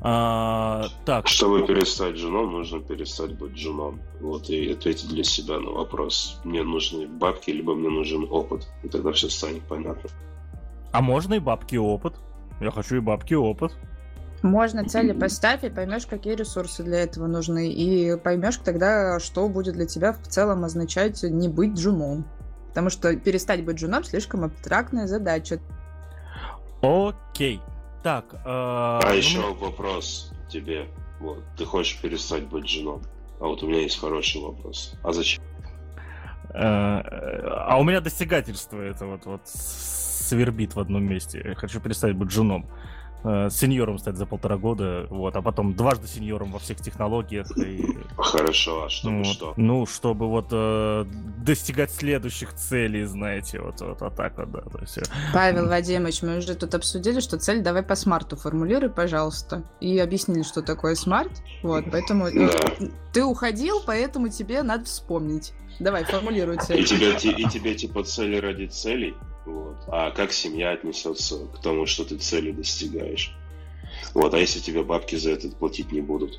А, так, Чтобы перестать женом, нужно перестать быть женом. Вот, и ответить для себя на вопрос, мне нужны бабки, либо мне нужен опыт. И тогда все станет понятно. а можно и бабки и опыт? Я хочу и бабки и опыт. Можно цели поставь и поймешь, какие ресурсы для этого нужны. И поймешь тогда, что будет для тебя в целом означать не быть женом. Потому что перестать быть женом слишком абстрактная задача. Окей. Так, э, А ну, еще вопрос тебе. Вот, ты хочешь перестать быть женом. А вот у меня есть хороший вопрос. А зачем? э, а у меня достигательство это вот, вот свербит в одном месте. Я хочу перестать быть женом. Э, сеньором стать за полтора года, вот, а потом дважды сеньором во всех технологиях и Хорошо, а чтобы Ну, что? ну, чтобы вот э, достигать следующих целей, знаете, вот, вот, вот так вот, да. То есть, э, Павел Вадимович, мы уже тут обсудили, что цель давай по смарту формулируй, пожалуйста. И объяснили, что такое смарт. Вот, поэтому Да. ты уходил, поэтому тебе надо вспомнить. Давай, формулируй И цель. тебе, ти- и тебе типа цели ради целей. Вот. А как семья отнесется к тому, что ты цели достигаешь? Вот, а если тебе бабки за это платить не будут?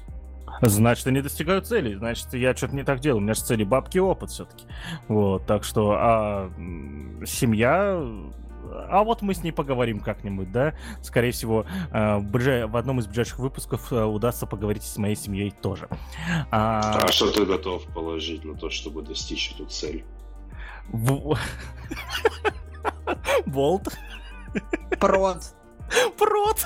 значит, я не достигаю целей, значит, я что-то не так делаю. У меня же цели бабки и опыт все-таки. Вот, так что, а семья... А вот мы с ней поговорим как-нибудь, да? Скорее всего, э, в одном из ближайших выпусков э, удастся поговорить с моей семьей тоже. А, А что ты готов положить на то, чтобы достичь эту цель? Болт. Прот. Прот!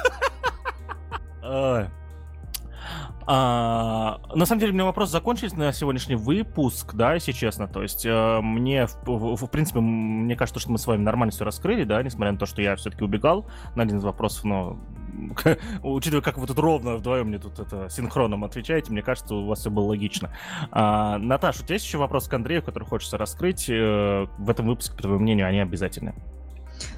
А, на самом деле, у меня вопрос закончились на сегодняшний выпуск, да, если честно. То есть, э, мне, в, в- в принципе, мне кажется, что мы с вами нормально все раскрыли, да, несмотря на то, что я все-таки убегал на один из вопросов, но учитывая, как вы тут ровно вдвоем мне тут это синхроном отвечаете, мне кажется, у вас все было логично. А, Наташа, у тебя есть еще вопрос к Андрею, который хочется раскрыть? Э, в этом выпуске, по твоему мнению, они обязательны.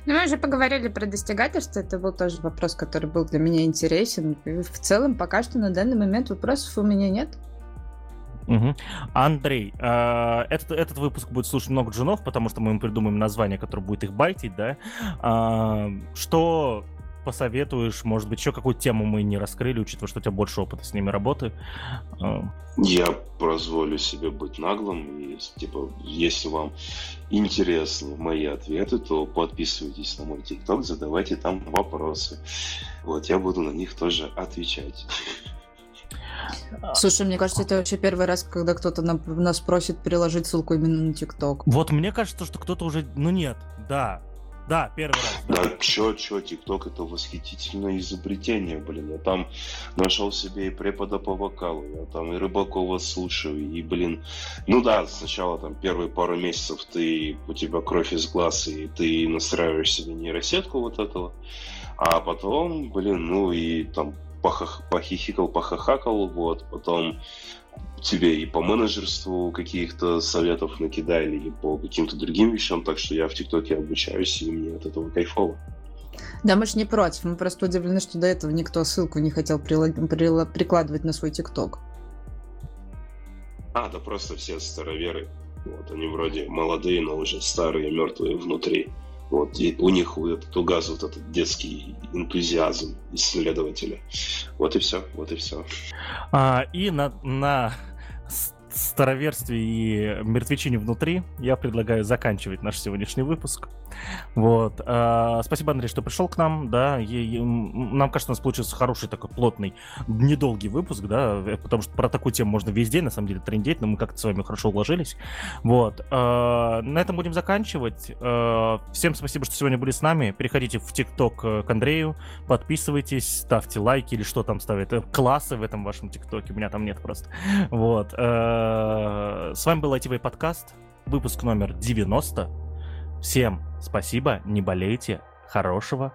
Ну, мы уже поговорили про достигательство. Это был тоже вопрос, который был для меня интересен. И в целом, пока что на данный момент вопросов у меня нет. Угу. Андрей, э, этот, этот выпуск будет слушать много джунов, потому что мы им придумаем название, которое будет их байтить, да? Э, что посоветуешь? Может быть, еще какую тему мы не раскрыли, учитывая, что у тебя больше опыта с ними работы? Я позволю себе быть наглым. И, типа, если вам интересны мои ответы, то подписывайтесь на мой ТикТок, задавайте там вопросы. Вот, я буду на них тоже отвечать. Слушай, мне кажется, это вообще первый раз, когда кто-то нас просит приложить ссылку именно на ТикТок. Вот мне кажется, что кто-то уже... Ну нет, да, да, первый раз. Да, чё, чё, ТикТок это восхитительное изобретение, блин. Я там нашел себе и препода по вокалу, я там и Рыбакова слушаю, и, блин, ну да, сначала там первые пару месяцев ты, у тебя кровь из глаз, и ты настраиваешь себе нейросетку вот этого, а потом, блин, ну и там похихикал, похахакал, вот, потом тебе и по менеджерству каких-то советов накидали, и по каким-то другим вещам, так что я в ТикТоке обучаюсь, и мне от этого кайфово. Да, мы же не против, мы просто удивлены, что до этого никто ссылку не хотел прилад... прикладывать на свой ТикТок. А, да просто все староверы. Вот, они вроде молодые, но уже старые, мертвые внутри. Вот, и у них этот угаз вот этот детский энтузиазм исследователя. Вот и все, вот и все. А, и на, на староверстве и мертвечине внутри, я предлагаю заканчивать наш сегодняшний выпуск. Вот. А, спасибо, Андрей, что пришел к нам. Да, и, и, нам кажется, у нас получился хороший такой плотный, недолгий выпуск, да, э, потому что про такую тему можно весь день, на самом деле, трендеть, но мы как-то с вами хорошо уложились. Вот. А, на этом будем заканчивать. А, всем спасибо, что сегодня были с нами. Переходите в ТикТок э, к Андрею, подписывайтесь, ставьте лайки или что там ставят. Э, классы в этом вашем ТикТоке, у меня там нет просто. Вот. А, с вами был ITV подкаст, выпуск номер 90. Всем спасибо, не болейте, хорошего